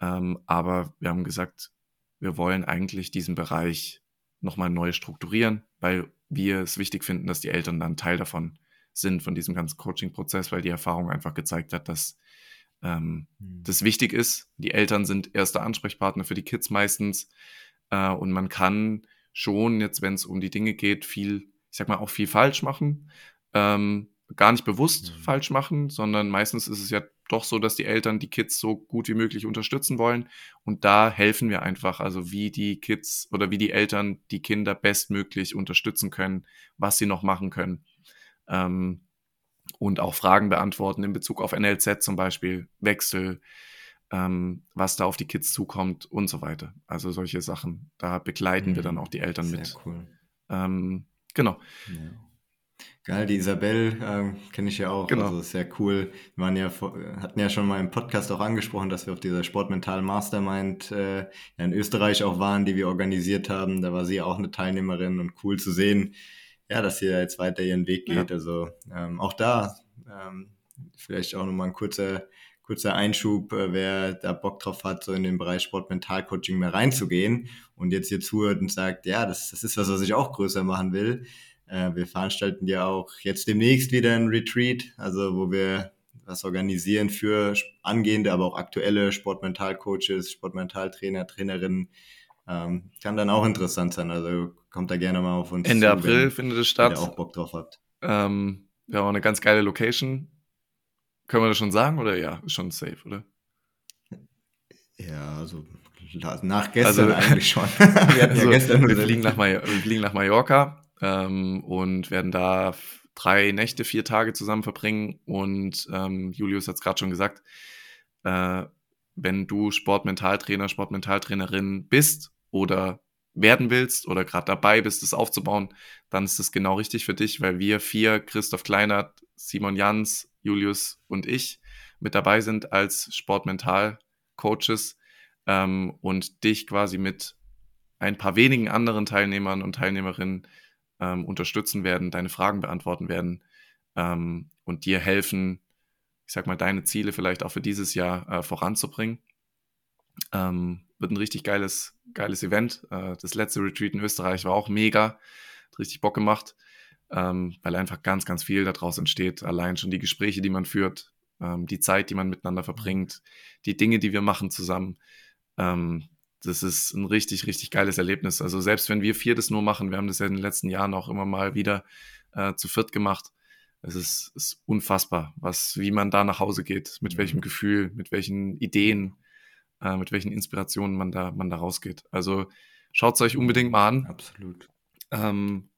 ähm, aber wir haben gesagt, wir wollen eigentlich diesen Bereich nochmal neu strukturieren, weil wir es wichtig finden, dass die Eltern dann Teil davon sind, von diesem ganzen Coaching-Prozess, weil die Erfahrung einfach gezeigt hat, dass ähm, mhm. das wichtig ist. Die Eltern sind erster Ansprechpartner für die Kids meistens äh, und man kann schon jetzt, wenn es um die Dinge geht, viel, ich sag mal, auch viel falsch machen. Ähm, gar nicht bewusst mhm. falsch machen, sondern meistens ist es ja doch so, dass die Eltern die Kids so gut wie möglich unterstützen wollen. Und da helfen wir einfach, also wie die Kids oder wie die Eltern die Kinder bestmöglich unterstützen können, was sie noch machen können. Ähm, und auch Fragen beantworten in Bezug auf NLZ zum Beispiel, Wechsel, ähm, was da auf die Kids zukommt und so weiter. Also solche Sachen. Da begleiten mhm. wir dann auch die Eltern Sehr mit. Cool. Ähm, genau. Ja. Geil, die Isabel ähm, kenne ich ja auch. Genau. Also sehr cool. Wir waren ja, hatten ja schon mal im Podcast auch angesprochen, dass wir auf dieser Sportmental Mastermind äh, in Österreich auch waren, die wir organisiert haben. Da war sie auch eine Teilnehmerin und cool zu sehen, ja, dass sie da jetzt weiter ihren Weg geht. Ja. Also ähm, auch da ähm, vielleicht auch nochmal ein kurzer, kurzer Einschub, äh, wer da Bock drauf hat, so in den Bereich Sportmental-Coaching mehr reinzugehen und jetzt hier zuhört und sagt, ja, das, das ist was, was ich auch größer machen will äh, wir veranstalten ja auch jetzt demnächst wieder ein Retreat, also wo wir was organisieren für angehende, aber auch aktuelle Sportmentalcoaches, Sportmentaltrainer, Trainerinnen. Ähm, kann dann auch interessant sein. Also kommt da gerne mal auf uns Ende zu, April findet es statt. Wenn ihr auch Bock drauf habt. Ähm, ja, auch eine ganz geile Location. Können wir das schon sagen oder ja, ist schon safe, oder? Ja, also nach gestern also, eigentlich schon. *laughs* wir, also, ja gestern wir, fliegen nach wir fliegen nach Mallorca ähm, und werden da drei Nächte, vier Tage zusammen verbringen. Und ähm, Julius hat es gerade schon gesagt, äh, wenn du Sportmentaltrainer, Sportmentaltrainerin bist oder werden willst oder gerade dabei bist, es aufzubauen, dann ist das genau richtig für dich, weil wir vier, Christoph Kleinert, Simon Jans, Julius und ich, mit dabei sind als Sportmental-Coaches ähm, und dich quasi mit ein paar wenigen anderen Teilnehmern und Teilnehmerinnen ähm, unterstützen werden, deine Fragen beantworten werden ähm, und dir helfen, ich sag mal, deine Ziele vielleicht auch für dieses Jahr äh, voranzubringen. Ähm, wird ein richtig geiles, geiles Event. Äh, das letzte Retreat in Österreich war auch mega, hat richtig Bock gemacht, ähm, weil einfach ganz, ganz viel daraus entsteht. Allein schon die Gespräche, die man führt, ähm, die Zeit, die man miteinander verbringt, die Dinge, die wir machen zusammen. Ähm, das ist ein richtig, richtig geiles Erlebnis. Also selbst wenn wir vier das nur machen, wir haben das ja in den letzten Jahren auch immer mal wieder äh, zu viert gemacht. Es ist, ist unfassbar, was, wie man da nach Hause geht, mit mhm. welchem Gefühl, mit welchen Ideen, äh, mit welchen Inspirationen man da, man da rausgeht. Also schaut es euch unbedingt mal an. Absolut. Ähm,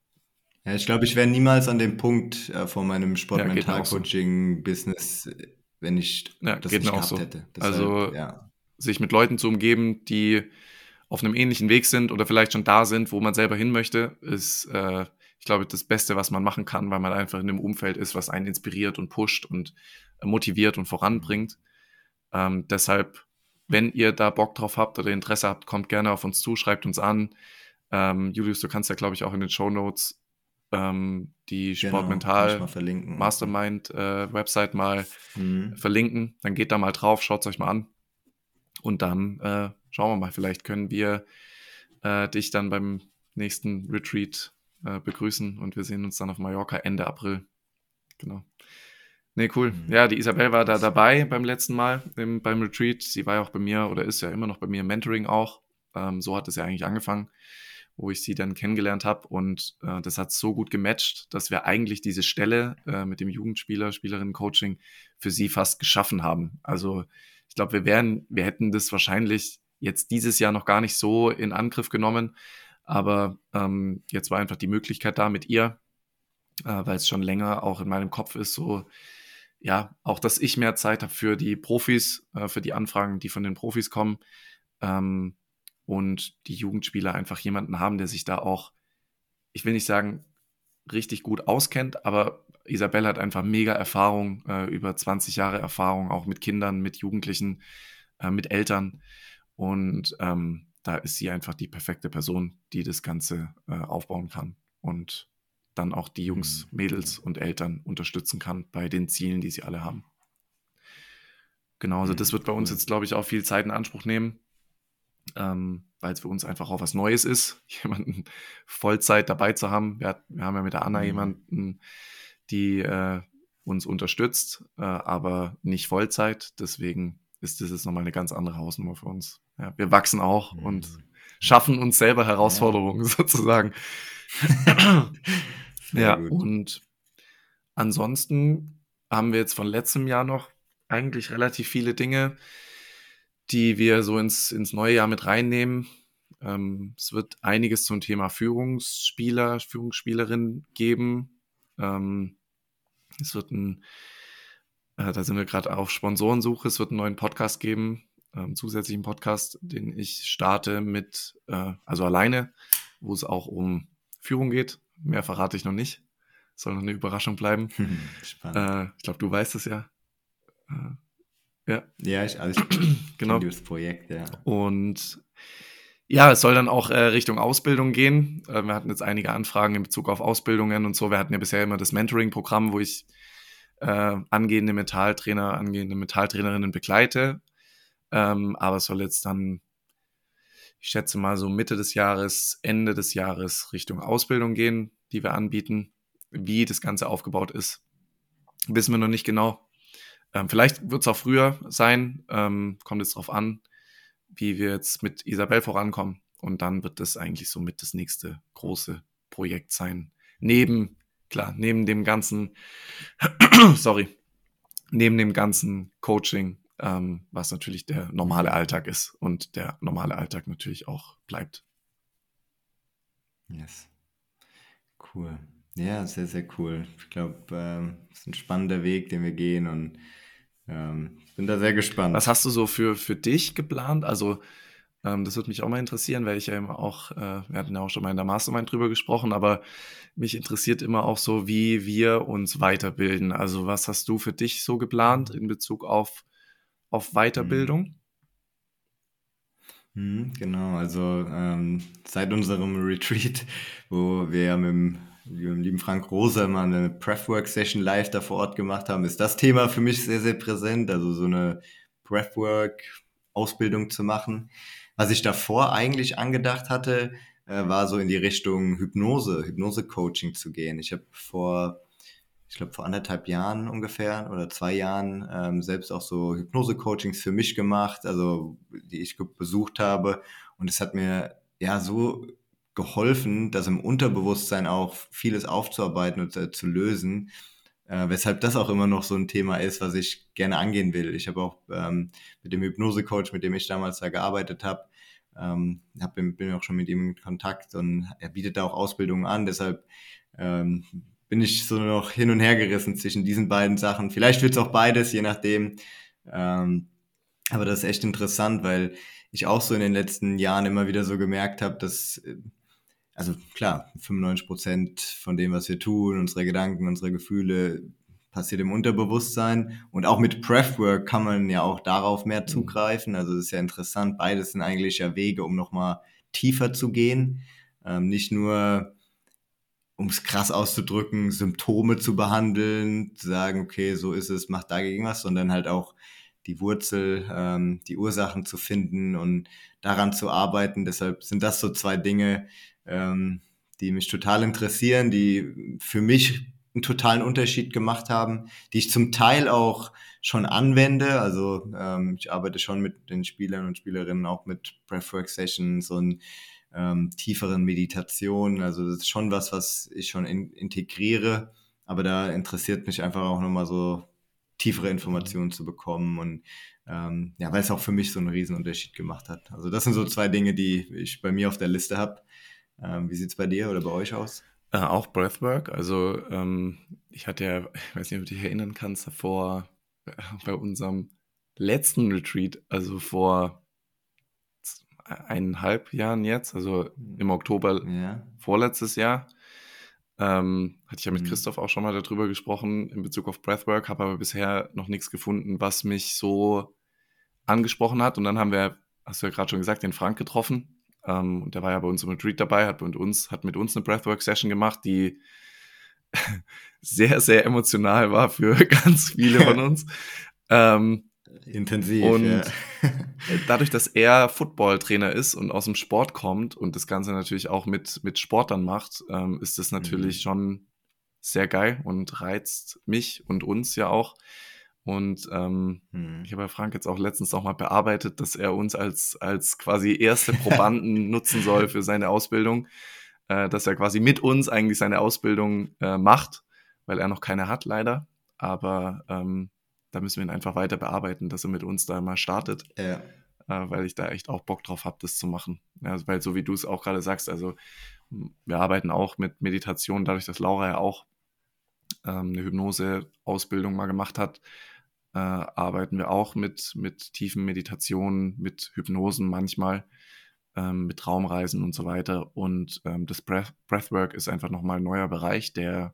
ja, ich glaube, ich wäre niemals an dem Punkt äh, von meinem Sport-Mental-Coaching-Business, wenn ich ja, das nicht gehabt so. hätte. Deshalb, also ja sich mit Leuten zu umgeben, die auf einem ähnlichen Weg sind oder vielleicht schon da sind, wo man selber hin möchte, ist, äh, ich glaube, das Beste, was man machen kann, weil man einfach in einem Umfeld ist, was einen inspiriert und pusht und motiviert und voranbringt. Ähm, deshalb, wenn ihr da Bock drauf habt oder Interesse habt, kommt gerne auf uns zu, schreibt uns an. Ähm, Julius, du kannst ja, glaube ich, auch in den Show Notes ähm, die genau, Sportmental Mastermind äh, Website mal mhm. verlinken. Dann geht da mal drauf, schaut es euch mal an. Und dann äh, schauen wir mal, vielleicht können wir äh, dich dann beim nächsten Retreat äh, begrüßen und wir sehen uns dann auf Mallorca Ende April. Genau. Nee, cool. Mhm. Ja, die Isabel war da dabei beim letzten Mal im, beim Retreat. Sie war ja auch bei mir oder ist ja immer noch bei mir im Mentoring auch. Ähm, so hat es ja eigentlich angefangen, wo ich sie dann kennengelernt habe. Und äh, das hat so gut gematcht, dass wir eigentlich diese Stelle äh, mit dem Jugendspieler, Spielerinnen-Coaching für sie fast geschaffen haben. Also ich glaube, wir wären, wir hätten das wahrscheinlich jetzt dieses Jahr noch gar nicht so in Angriff genommen. Aber ähm, jetzt war einfach die Möglichkeit da mit ihr, äh, weil es schon länger auch in meinem Kopf ist, so ja, auch, dass ich mehr Zeit habe für die Profis, äh, für die Anfragen, die von den Profis kommen. Ähm, und die Jugendspieler einfach jemanden haben, der sich da auch, ich will nicht sagen, richtig gut auskennt, aber Isabelle hat einfach mega Erfahrung, äh, über 20 Jahre Erfahrung, auch mit Kindern, mit Jugendlichen, äh, mit Eltern. Und ähm, da ist sie einfach die perfekte Person, die das Ganze äh, aufbauen kann. Und dann auch die Jungs, mhm. Mädels und Eltern unterstützen kann bei den Zielen, die sie alle haben. Genau, also das wird bei uns jetzt, glaube ich, auch viel Zeit in Anspruch nehmen, ähm, weil es für uns einfach auch was Neues ist, *laughs* jemanden Vollzeit dabei zu haben. Wir, wir haben ja mit der Anna mhm. jemanden, die äh, uns unterstützt, äh, aber nicht Vollzeit. Deswegen ist das jetzt nochmal eine ganz andere Hausnummer für uns. Ja, wir wachsen auch mhm. und schaffen uns selber Herausforderungen ja. *laughs* sozusagen. *laughs* ja, gut. und ansonsten haben wir jetzt von letztem Jahr noch eigentlich relativ viele Dinge, die wir so ins, ins neue Jahr mit reinnehmen. Ähm, es wird einiges zum Thema Führungsspieler, Führungsspielerin geben. Ähm, es wird ein, äh, da sind wir gerade auf Sponsorensuche, es wird einen neuen Podcast geben, ähm, zusätzlichen Podcast, den ich starte mit, äh, also alleine, wo es auch um Führung geht. Mehr verrate ich noch nicht. Soll noch eine Überraschung bleiben. *laughs* Spannend. Äh, ich glaube, du weißt es ja. Ja. Ja, ich, also ich genau. das Projekt, ja. Und ja, es soll dann auch äh, Richtung Ausbildung gehen. Äh, wir hatten jetzt einige Anfragen in Bezug auf Ausbildungen und so. Wir hatten ja bisher immer das Mentoring-Programm, wo ich äh, angehende Metalltrainer, angehende Metalltrainerinnen begleite. Ähm, aber es soll jetzt dann ich schätze mal so Mitte des Jahres, Ende des Jahres Richtung Ausbildung gehen, die wir anbieten. Wie das Ganze aufgebaut ist, wissen wir noch nicht genau. Ähm, vielleicht wird es auch früher sein, ähm, kommt jetzt darauf an, wie wir jetzt mit Isabel vorankommen. Und dann wird das eigentlich so mit das nächste große Projekt sein. Neben, klar, neben dem ganzen, *clears throat* sorry, neben dem ganzen Coaching ähm, was natürlich der normale Alltag ist und der normale Alltag natürlich auch bleibt. Yes. Cool. Ja, sehr, sehr cool. Ich glaube, es ist ein spannender Weg, den wir gehen und ähm, bin da sehr gespannt. Was hast du so für, für dich geplant? Also, ähm, das würde mich auch mal interessieren, weil ich ja immer auch, äh, wir hatten ja auch schon mal in der Mastermind drüber gesprochen, aber mich interessiert immer auch so, wie wir uns weiterbilden. Also, was hast du für dich so geplant in Bezug auf auf Weiterbildung? Mhm, genau, also ähm, seit unserem Retreat, wo wir ja mit dem, dem lieben Frank Rosa mal eine Breathwork-Session live da vor Ort gemacht haben, ist das Thema für mich sehr, sehr präsent. Also so eine Breathwork-Ausbildung zu machen. Was ich davor eigentlich angedacht hatte, äh, war so in die Richtung Hypnose, Hypnose-Coaching zu gehen. Ich habe vor ich glaube, vor anderthalb Jahren ungefähr oder zwei Jahren ähm, selbst auch so Hypnose-Coachings für mich gemacht, also die ich besucht habe. Und es hat mir ja so geholfen, das im Unterbewusstsein auch vieles aufzuarbeiten und äh, zu lösen, äh, weshalb das auch immer noch so ein Thema ist, was ich gerne angehen will. Ich habe auch ähm, mit dem Hypnose-Coach, mit dem ich damals da gearbeitet habe, ähm, hab, bin auch schon mit ihm in Kontakt und er bietet da auch Ausbildungen an. Deshalb ähm, bin ich so noch hin und her gerissen zwischen diesen beiden Sachen. Vielleicht wird es auch beides, je nachdem. Ähm, aber das ist echt interessant, weil ich auch so in den letzten Jahren immer wieder so gemerkt habe, dass, äh, also klar, 95 Prozent von dem, was wir tun, unsere Gedanken, unsere Gefühle, passiert im Unterbewusstsein. Und auch mit Breathwork kann man ja auch darauf mehr mhm. zugreifen. Also das ist ja interessant. Beides sind eigentlich ja Wege, um nochmal tiefer zu gehen. Ähm, nicht nur um es krass auszudrücken, Symptome zu behandeln, zu sagen, okay, so ist es, mach dagegen was, sondern halt auch die Wurzel, ähm, die Ursachen zu finden und daran zu arbeiten. Deshalb sind das so zwei Dinge, ähm, die mich total interessieren, die für mich einen totalen Unterschied gemacht haben, die ich zum Teil auch schon anwende. Also ähm, ich arbeite schon mit den Spielern und Spielerinnen auch mit Breathwork Sessions und ähm, tieferen Meditationen. Also das ist schon was, was ich schon in, integriere. Aber da interessiert mich einfach auch nochmal so tiefere Informationen zu bekommen und ähm, ja, weil es auch für mich so einen Riesenunterschied gemacht hat. Also das sind so zwei Dinge, die ich bei mir auf der Liste habe. Ähm, wie sieht es bei dir oder bei euch aus? Äh, auch Breathwork. Also ähm, ich hatte ja, *laughs* ich weiß nicht, ob du dich erinnern kannst, davor äh, bei unserem letzten Retreat, also vor eineinhalb Jahren jetzt, also im Oktober ja. vorletztes Jahr, ähm, hatte ich ja mit mhm. Christoph auch schon mal darüber gesprochen in Bezug auf Breathwork, habe aber bisher noch nichts gefunden, was mich so angesprochen hat. Und dann haben wir, hast du ja gerade schon gesagt, den Frank getroffen. Ähm, und der war ja bei uns im Retreat dabei, hat mit uns, hat mit uns eine Breathwork-Session gemacht, die *laughs* sehr, sehr emotional war für *laughs* ganz viele von uns. ähm, Intensiv. Und ja. *laughs* dadurch, dass er Football-Trainer ist und aus dem Sport kommt und das Ganze natürlich auch mit, mit Sportlern macht, ähm, ist das natürlich mhm. schon sehr geil und reizt mich und uns ja auch. Und ähm, mhm. ich habe ja Frank jetzt auch letztens auch mal bearbeitet, dass er uns als, als quasi erste Probanden *laughs* nutzen soll für seine Ausbildung, äh, dass er quasi mit uns eigentlich seine Ausbildung äh, macht, weil er noch keine hat leider. Aber ähm, da müssen wir ihn einfach weiter bearbeiten, dass er mit uns da mal startet. Ja. Äh, weil ich da echt auch Bock drauf habe, das zu machen. Ja, weil so wie du es auch gerade sagst, also wir arbeiten auch mit Meditation, dadurch, dass Laura ja auch ähm, eine Hypnose-Ausbildung mal gemacht hat, äh, arbeiten wir auch mit, mit tiefen Meditationen, mit Hypnosen manchmal, ähm, mit Traumreisen und so weiter. Und ähm, das Breath Breathwork ist einfach nochmal ein neuer Bereich, der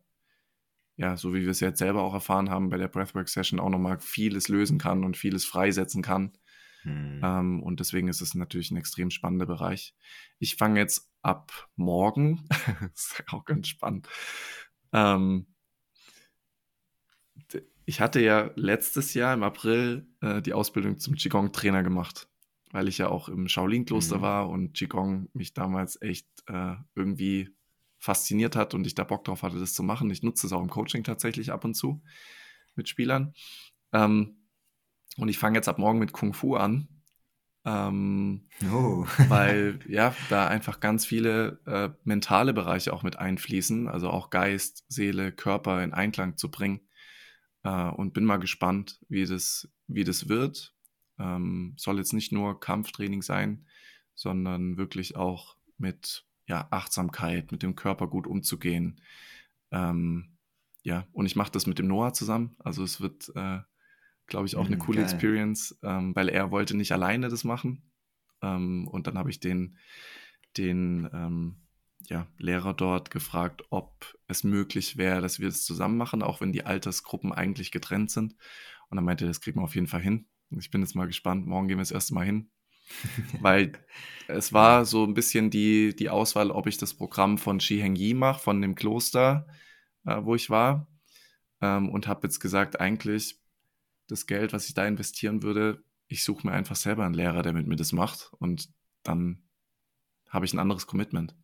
ja, so wie wir es jetzt selber auch erfahren haben, bei der Breathwork-Session auch nochmal vieles lösen kann und vieles freisetzen kann. Hm. Ähm, und deswegen ist es natürlich ein extrem spannender Bereich. Ich fange jetzt ab morgen, *laughs* das ist auch ganz spannend. Ähm, ich hatte ja letztes Jahr im April äh, die Ausbildung zum Qigong-Trainer gemacht, weil ich ja auch im Shaolin-Kloster mhm. war und Qigong mich damals echt äh, irgendwie fasziniert hat und ich da Bock drauf hatte, das zu machen. Ich nutze es auch im Coaching tatsächlich ab und zu mit Spielern. Ähm, und ich fange jetzt ab morgen mit Kung Fu an. Ähm, oh. *laughs* weil ja, da einfach ganz viele äh, mentale Bereiche auch mit einfließen, also auch Geist, Seele, Körper in Einklang zu bringen. Äh, und bin mal gespannt, wie das, wie das wird. Ähm, soll jetzt nicht nur Kampftraining sein, sondern wirklich auch mit ja, Achtsamkeit, mit dem Körper gut umzugehen. Ähm, ja, und ich mache das mit dem Noah zusammen. Also es wird, äh, glaube ich, auch eine mhm, coole geil. Experience, ähm, weil er wollte nicht alleine das machen. Ähm, und dann habe ich den, den ähm, ja, Lehrer dort gefragt, ob es möglich wäre, dass wir das zusammen machen, auch wenn die Altersgruppen eigentlich getrennt sind. Und dann meinte er, das kriegen wir auf jeden Fall hin. Ich bin jetzt mal gespannt. Morgen gehen wir das erste Mal hin. *laughs* Weil es war so ein bisschen die, die Auswahl, ob ich das Programm von Shi Heng Yi mache, von dem Kloster, äh, wo ich war. Ähm, und habe jetzt gesagt, eigentlich das Geld, was ich da investieren würde, ich suche mir einfach selber einen Lehrer, der mit mir das macht. Und dann habe ich ein anderes Commitment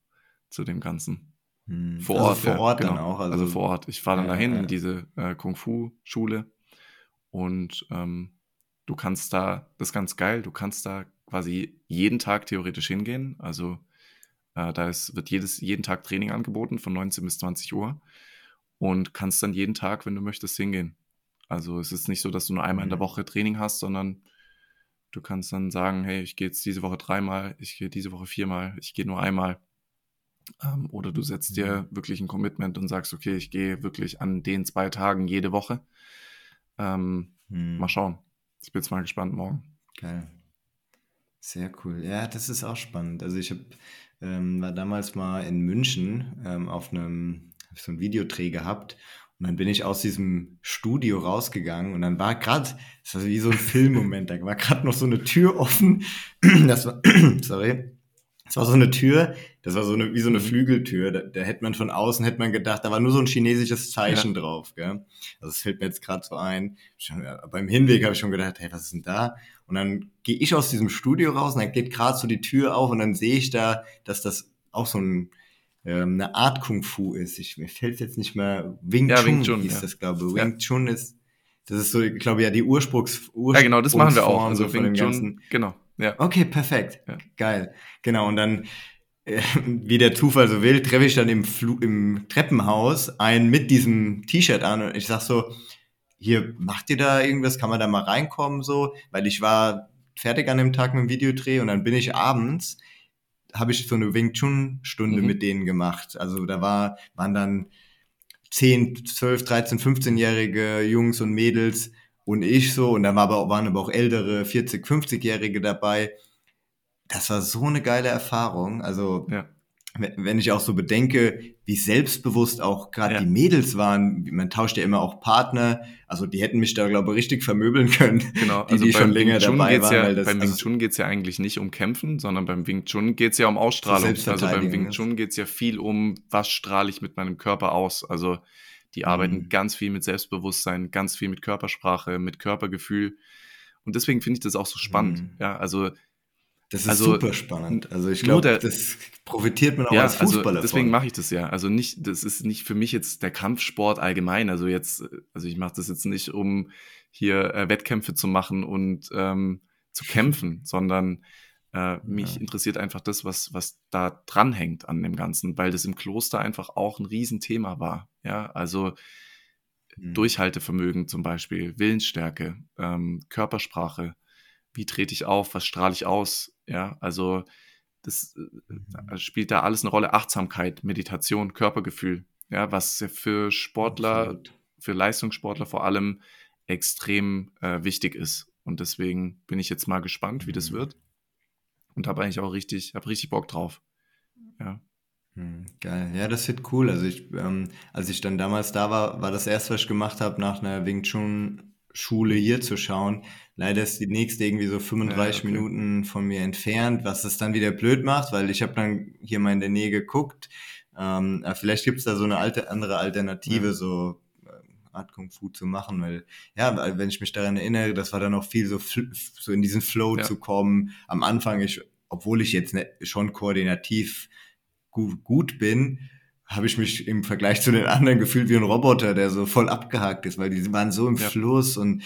zu dem Ganzen. Hm. Vor also Ort. Vor Ort ja, genau. dann auch. Also, also, vor Ort. Ich fahre dann ja, dahin ja. in diese äh, Kung-Fu-Schule und ähm, du kannst da, das ist ganz geil, du kannst da quasi jeden Tag theoretisch hingehen. Also äh, da ist, wird jedes, jeden Tag Training angeboten von 19 bis 20 Uhr und kannst dann jeden Tag, wenn du möchtest, hingehen. Also es ist nicht so, dass du nur einmal in der mhm. Woche Training hast, sondern du kannst dann sagen, hey, ich gehe jetzt diese Woche dreimal, ich gehe diese Woche viermal, ich gehe nur einmal. Ähm, oder du setzt dir mhm. wirklich ein Commitment und sagst, okay, ich gehe wirklich an den zwei Tagen jede Woche. Ähm, hm. Mal schauen. Ich bin jetzt mal gespannt morgen. Geil. Sehr cool. Ja, das ist auch spannend. Also ich hab, ähm, war damals mal in München ähm, auf einem, so einen Videodreh gehabt und dann bin ich aus diesem Studio rausgegangen und dann war gerade, das war wie so ein *laughs* Filmmoment, da war gerade noch so eine Tür offen. *clears throat* Das war, *clears throat* sorry, Es war so eine Tür, das war so eine, wie so eine Mhm. Flügeltür. Da, da hätte man von außen, hätte man gedacht, da war nur so ein chinesisches Zeichen drauf. Gell? Also es fällt mir jetzt gerade so ein. Schon, ja, beim Hinweg habe ich schon gedacht, hey, was ist denn da? Und dann gehe ich aus diesem Studio raus und dann geht gerade so die Tür auf und dann sehe ich da, dass das auch so ein, ähm, eine Art Kung Fu ist. Ich, mir fällt jetzt nicht mehr, Wing Ja, Chun, Wing Chun, hieß ja. das, glaube ich. Ja. Wing Chun ist, das ist so, ich glaube ja, die Ursprungs, Ja, genau, das machen wir auch. Ursprungsform Also so von Wing dem Chun, ganzen genau. Ja. Okay, perfekt. Ja. Geil. Genau, und dann, äh, *laughs* wie der Zufall so will, treffe ich dann im, Flu im Treppenhaus einen mit diesem T-Shirt an und ich sag so, hier, macht ihr da irgendwas? Kann man da mal reinkommen so? Weil ich war fertig an dem Tag mit dem Videodreh und dann bin ich abends, habe ich so eine Wing Chun Stunde Mhm. mit denen gemacht. Also da war, waren dann 10, 12, 13, 15-jährige Jungs und Mädels und ich so und da war aber, waren aber auch ältere 40, 50-jährige dabei. Das war so eine geile Erfahrung. Also Ja. wenn ich auch so bedenke, wie selbstbewusst auch gerade Ja. die Mädels waren, man tauscht ja immer auch Partner, also die hätten mich da glaube ich richtig vermöbeln können. *laughs* Genau, Die, die schon beim länger Wing Chun dabei geht's waren, ja, beim Wing also- Chun geht es ja eigentlich nicht um Kämpfen, sondern beim Wing Chun geht es ja um Ausstrahlung. Also beim Wing Chun geht es ja viel um, was strahle ich mit meinem Körper aus. Also die arbeiten Mhm. ganz viel mit Selbstbewusstsein, ganz viel mit Körpersprache, mit Körpergefühl. Und deswegen finde ich das auch so spannend. Mhm. Ja, also Das ist Also, super spannend. Also ich glaube, das profitiert man auch ja, als Fußballer also deswegen mache ich das ja. Also nicht, das ist nicht für mich jetzt der Kampfsport allgemein. Also jetzt, also ich mache das jetzt nicht, um hier äh, Wettkämpfe zu machen und ähm, zu kämpfen, sondern äh, mich Ja. interessiert einfach das, was, was da dranhängt an dem Ganzen, weil das im Kloster einfach auch ein Riesenthema war. Ja, also Mhm. Durchhaltevermögen zum Beispiel, Willensstärke, ähm, Körpersprache, wie trete ich auf, was strahle ich aus, ja, also das äh, da spielt da alles eine Rolle, Achtsamkeit, Meditation, Körpergefühl, ja, was für Sportler, Absolut. für Leistungssportler vor allem extrem äh, wichtig ist und deswegen bin ich jetzt mal gespannt, wie das Mhm. wird und habe eigentlich auch richtig, habe richtig Bock drauf, ja. Hm, Geil, ja, das wird cool. Also ich, ähm, als ich dann damals da war, war das erste, was ich gemacht habe, nach einer Wing Chun Schule hier zu schauen. Leider ist die nächste irgendwie so 35 okay. Minuten von mir entfernt, was es dann wieder blöd macht, weil ich habe dann hier mal in der Nähe geguckt. Ähm, aber vielleicht gibt's da so eine alte, andere Alternative, Ja. so äh, Art Kung Fu zu machen, weil ja, wenn ich mich daran erinnere, das war dann auch viel so, so in diesen Flow Ja. zu kommen. Am Anfang, ich, obwohl ich jetzt ne, schon koordinativ gut, gut bin, habe ich mich im Vergleich zu den anderen gefühlt wie ein Roboter, der so voll abgehakt ist, weil die waren so im Ja. Fluss und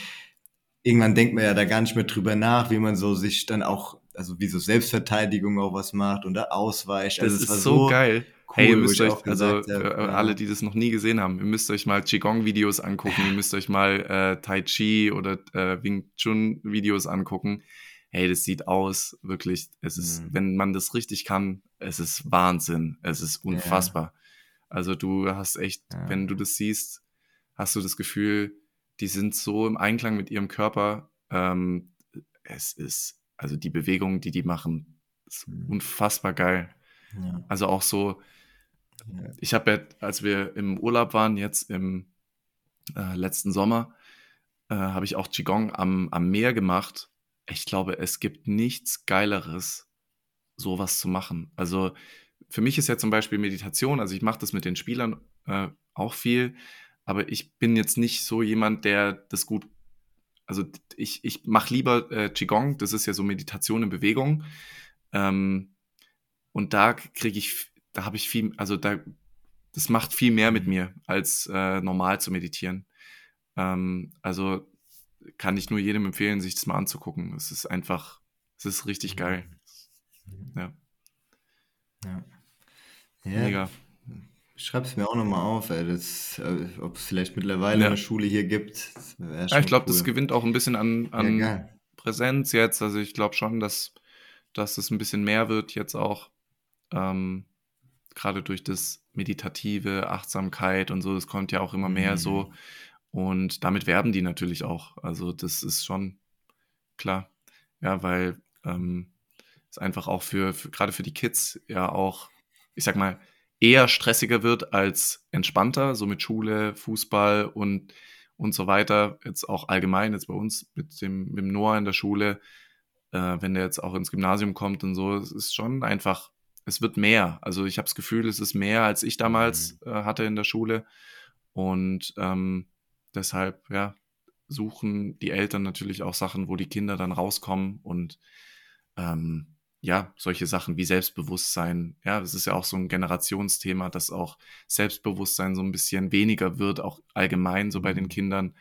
irgendwann denkt man ja da gar nicht mehr drüber nach, wie man so sich dann auch, also wie so Selbstverteidigung auch was macht und da ausweicht. Das Also es ist war so, geil. Cool, hey, ihr müsst euch, also gesagt habe, ja. alle, die das noch nie gesehen haben, ihr müsst euch mal Qigong-Videos angucken, ihr müsst euch mal äh, Tai Chi oder äh, Wing Chun-Videos angucken. Hey, das sieht aus, wirklich, es ist, Mhm. wenn man das richtig kann, es ist Wahnsinn, es ist unfassbar. Also du hast echt, Ja. wenn du das siehst, hast du das Gefühl, die sind so im Einklang mit ihrem Körper. Ähm, es ist, also die Bewegung, die die machen, ist Mhm. unfassbar geil. Ja. Also auch so, Ja. Ich habe ja, als wir im Urlaub waren, jetzt im äh, letzten Sommer, äh, habe ich auch Qigong am, am Meer gemacht. Ich glaube, es gibt nichts Geileres, sowas zu machen. Also für mich ist ja zum Beispiel Meditation, also ich mache das mit den Spielern äh, auch viel, aber ich bin jetzt nicht so jemand, der das gut, also ich, ich mache lieber äh, Qigong, das ist ja so Meditation in Bewegung. Ähm, und da kriege ich, da habe ich viel, also da, das macht viel mehr mit mir, als äh, normal zu meditieren. Ähm, also kann ich nur jedem empfehlen, sich das mal anzugucken. Es ist einfach, es ist richtig geil. Ja, Ja. mega. Ich schreib's mir auch nochmal auf, ey, das, äh, ob es vielleicht mittlerweile Ja. eine Schule hier gibt. Das Ja, ich glaube, das cool. gewinnt auch ein bisschen an, Ja, an geil. Präsenz jetzt. Also ich glaube schon, dass, dass es ein bisschen mehr wird jetzt auch. Ähm, Gerade durch das Meditative, Achtsamkeit und so, das kommt ja auch immer mehr Mhm. so. Und damit werben die natürlich auch. Also das ist schon klar. Ja, weil ähm, es einfach auch für, für gerade für die Kids ja auch, ich sag mal, eher stressiger wird als entspannter, so mit Schule, Fußball und, und so weiter. Jetzt auch allgemein, jetzt bei uns mit dem, mit dem Noah in der Schule, äh, wenn der jetzt auch ins Gymnasium kommt und so, es ist schon einfach es wird mehr. Also ich habe das Gefühl, es ist mehr, als ich damals mhm. äh, hatte in der Schule. Und ähm, deshalb, ja, suchen die Eltern natürlich auch Sachen, wo die Kinder dann rauskommen und ähm, ja, solche Sachen wie Selbstbewusstsein. Ja, das ist ja auch so ein Generationsthema, dass auch Selbstbewusstsein so ein bisschen weniger wird, auch allgemein so bei den mhm. Kindern.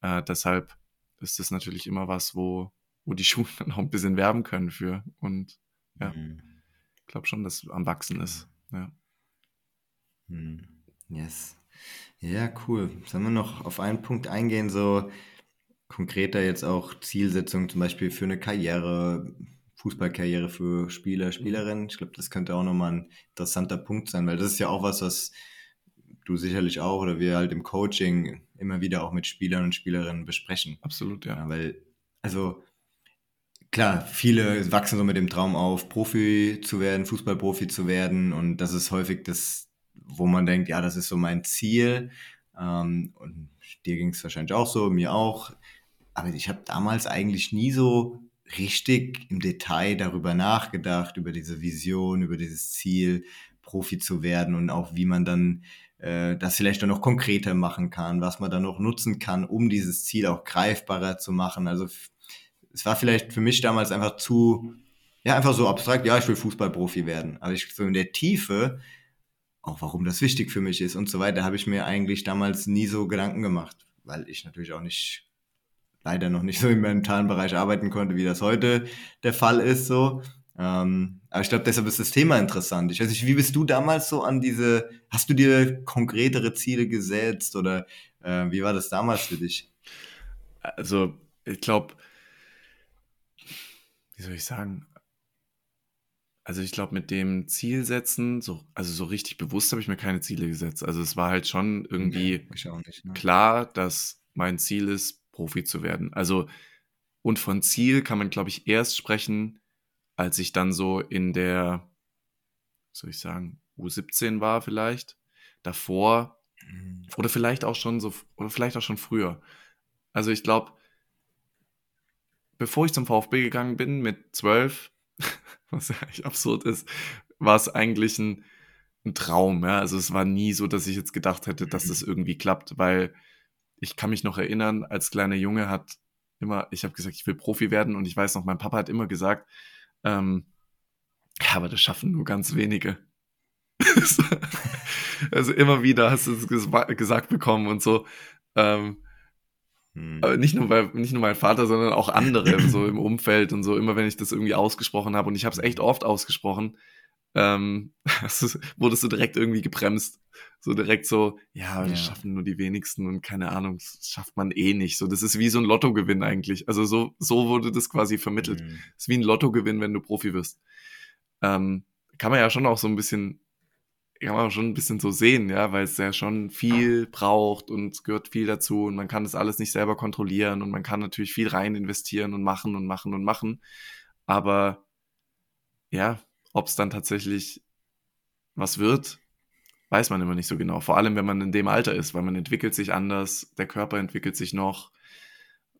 Äh, deshalb ist das natürlich immer was, wo, wo die *laughs* Schulen dann auch ein bisschen werben können für. Und ja, mhm. Ich glaube schon, dass es am Wachsen ist. Ja. Mhm. Yes. Ja, cool. Sollen wir noch auf einen Punkt eingehen, so konkreter jetzt auch Zielsetzungen zum Beispiel für eine Karriere, Fußballkarriere für Spieler, mhm. Spielerinnen? Ich glaube, das könnte auch nochmal ein interessanter Punkt sein, weil das ist ja auch was, was du sicherlich auch oder wir halt im Coaching immer wieder auch mit Spielern und Spielerinnen besprechen. Absolut, ja. ja weil, also klar, viele wachsen so mit dem Traum auf, Profi zu werden, Fußballprofi zu werden und das ist häufig das, wo man denkt, ja, das ist so mein Ziel. Ähm, und dir ging es wahrscheinlich auch so, mir auch. Aber ich habe damals eigentlich nie so richtig im Detail darüber nachgedacht, über diese Vision, über dieses Ziel, Profi zu werden und auch wie man dann äh, das vielleicht auch noch konkreter machen kann, was man dann noch nutzen kann, um dieses Ziel auch greifbarer zu machen. Also es war vielleicht für mich damals einfach zu, ja, einfach so abstrakt, ja, ich will Fußballprofi werden. Aber ich so in der Tiefe, auch warum das wichtig für mich ist und so weiter, habe ich mir eigentlich damals nie so Gedanken gemacht, weil ich natürlich auch nicht leider noch nicht so im mentalen Bereich arbeiten konnte, wie das heute der Fall ist. So. Ähm, aber ich glaube, deshalb ist das Thema interessant. Ich weiß nicht, wie bist du damals so an diese, hast du dir konkretere Ziele gesetzt oder äh, wie war das damals für dich? Also, ich glaube, wie soll ich sagen? Also ich glaube, mit dem Zielsetzen, so, also so richtig bewusst habe ich mir keine Ziele gesetzt. Also es war halt schon irgendwie nee, nicht, ne? klar, dass mein Ziel ist, Profi zu werden. Also, und von Ziel kann man, glaube ich, erst sprechen, als ich dann so in der, soll ich sagen, U17 war vielleicht. Davor, mhm. oder vielleicht auch schon so, oder vielleicht auch schon früher. Also ich glaube, bevor ich zum VfB gegangen bin mit zwölf, *laughs* was ja eigentlich absurd ist, war es eigentlich ein, ein Traum. Ja? Also es war nie so, dass ich jetzt gedacht hätte, dass das irgendwie klappt, weil ich kann mich noch erinnern, als kleiner Junge hat immer, ich habe gesagt, ich will Profi werden und ich weiß noch, mein Papa hat immer gesagt, ähm, ja, aber das schaffen nur ganz wenige. *laughs* also immer wieder hast du es gesagt bekommen und so. Ähm, hm. Aber nicht nur, weil, nicht nur mein Vater, sondern auch andere *clears throat* so im Umfeld und so, immer wenn ich das irgendwie ausgesprochen habe. Und ich habe es echt oft ausgesprochen, ähm, *laughs* wurdest du direkt irgendwie gebremst. So direkt so, ja, das ja. schaffen nur die wenigsten und keine Ahnung, das schafft man eh nicht. So, das ist wie so ein Lottogewinn eigentlich. Also so, so wurde das quasi vermittelt. Mhm. Das ist wie ein Lottogewinn, wenn du Profi wirst. Ähm, kann man ja schon auch so ein bisschen, kann man auch schon ein bisschen so sehen, ja, weil es ja schon viel braucht und es gehört viel dazu und man kann das alles nicht selber kontrollieren und man kann natürlich viel rein investieren und machen und machen und machen. Aber ja, ob es dann tatsächlich was wird, weiß man immer nicht so genau. Vor allem, wenn man in dem Alter ist, weil man entwickelt sich anders, der Körper entwickelt sich noch.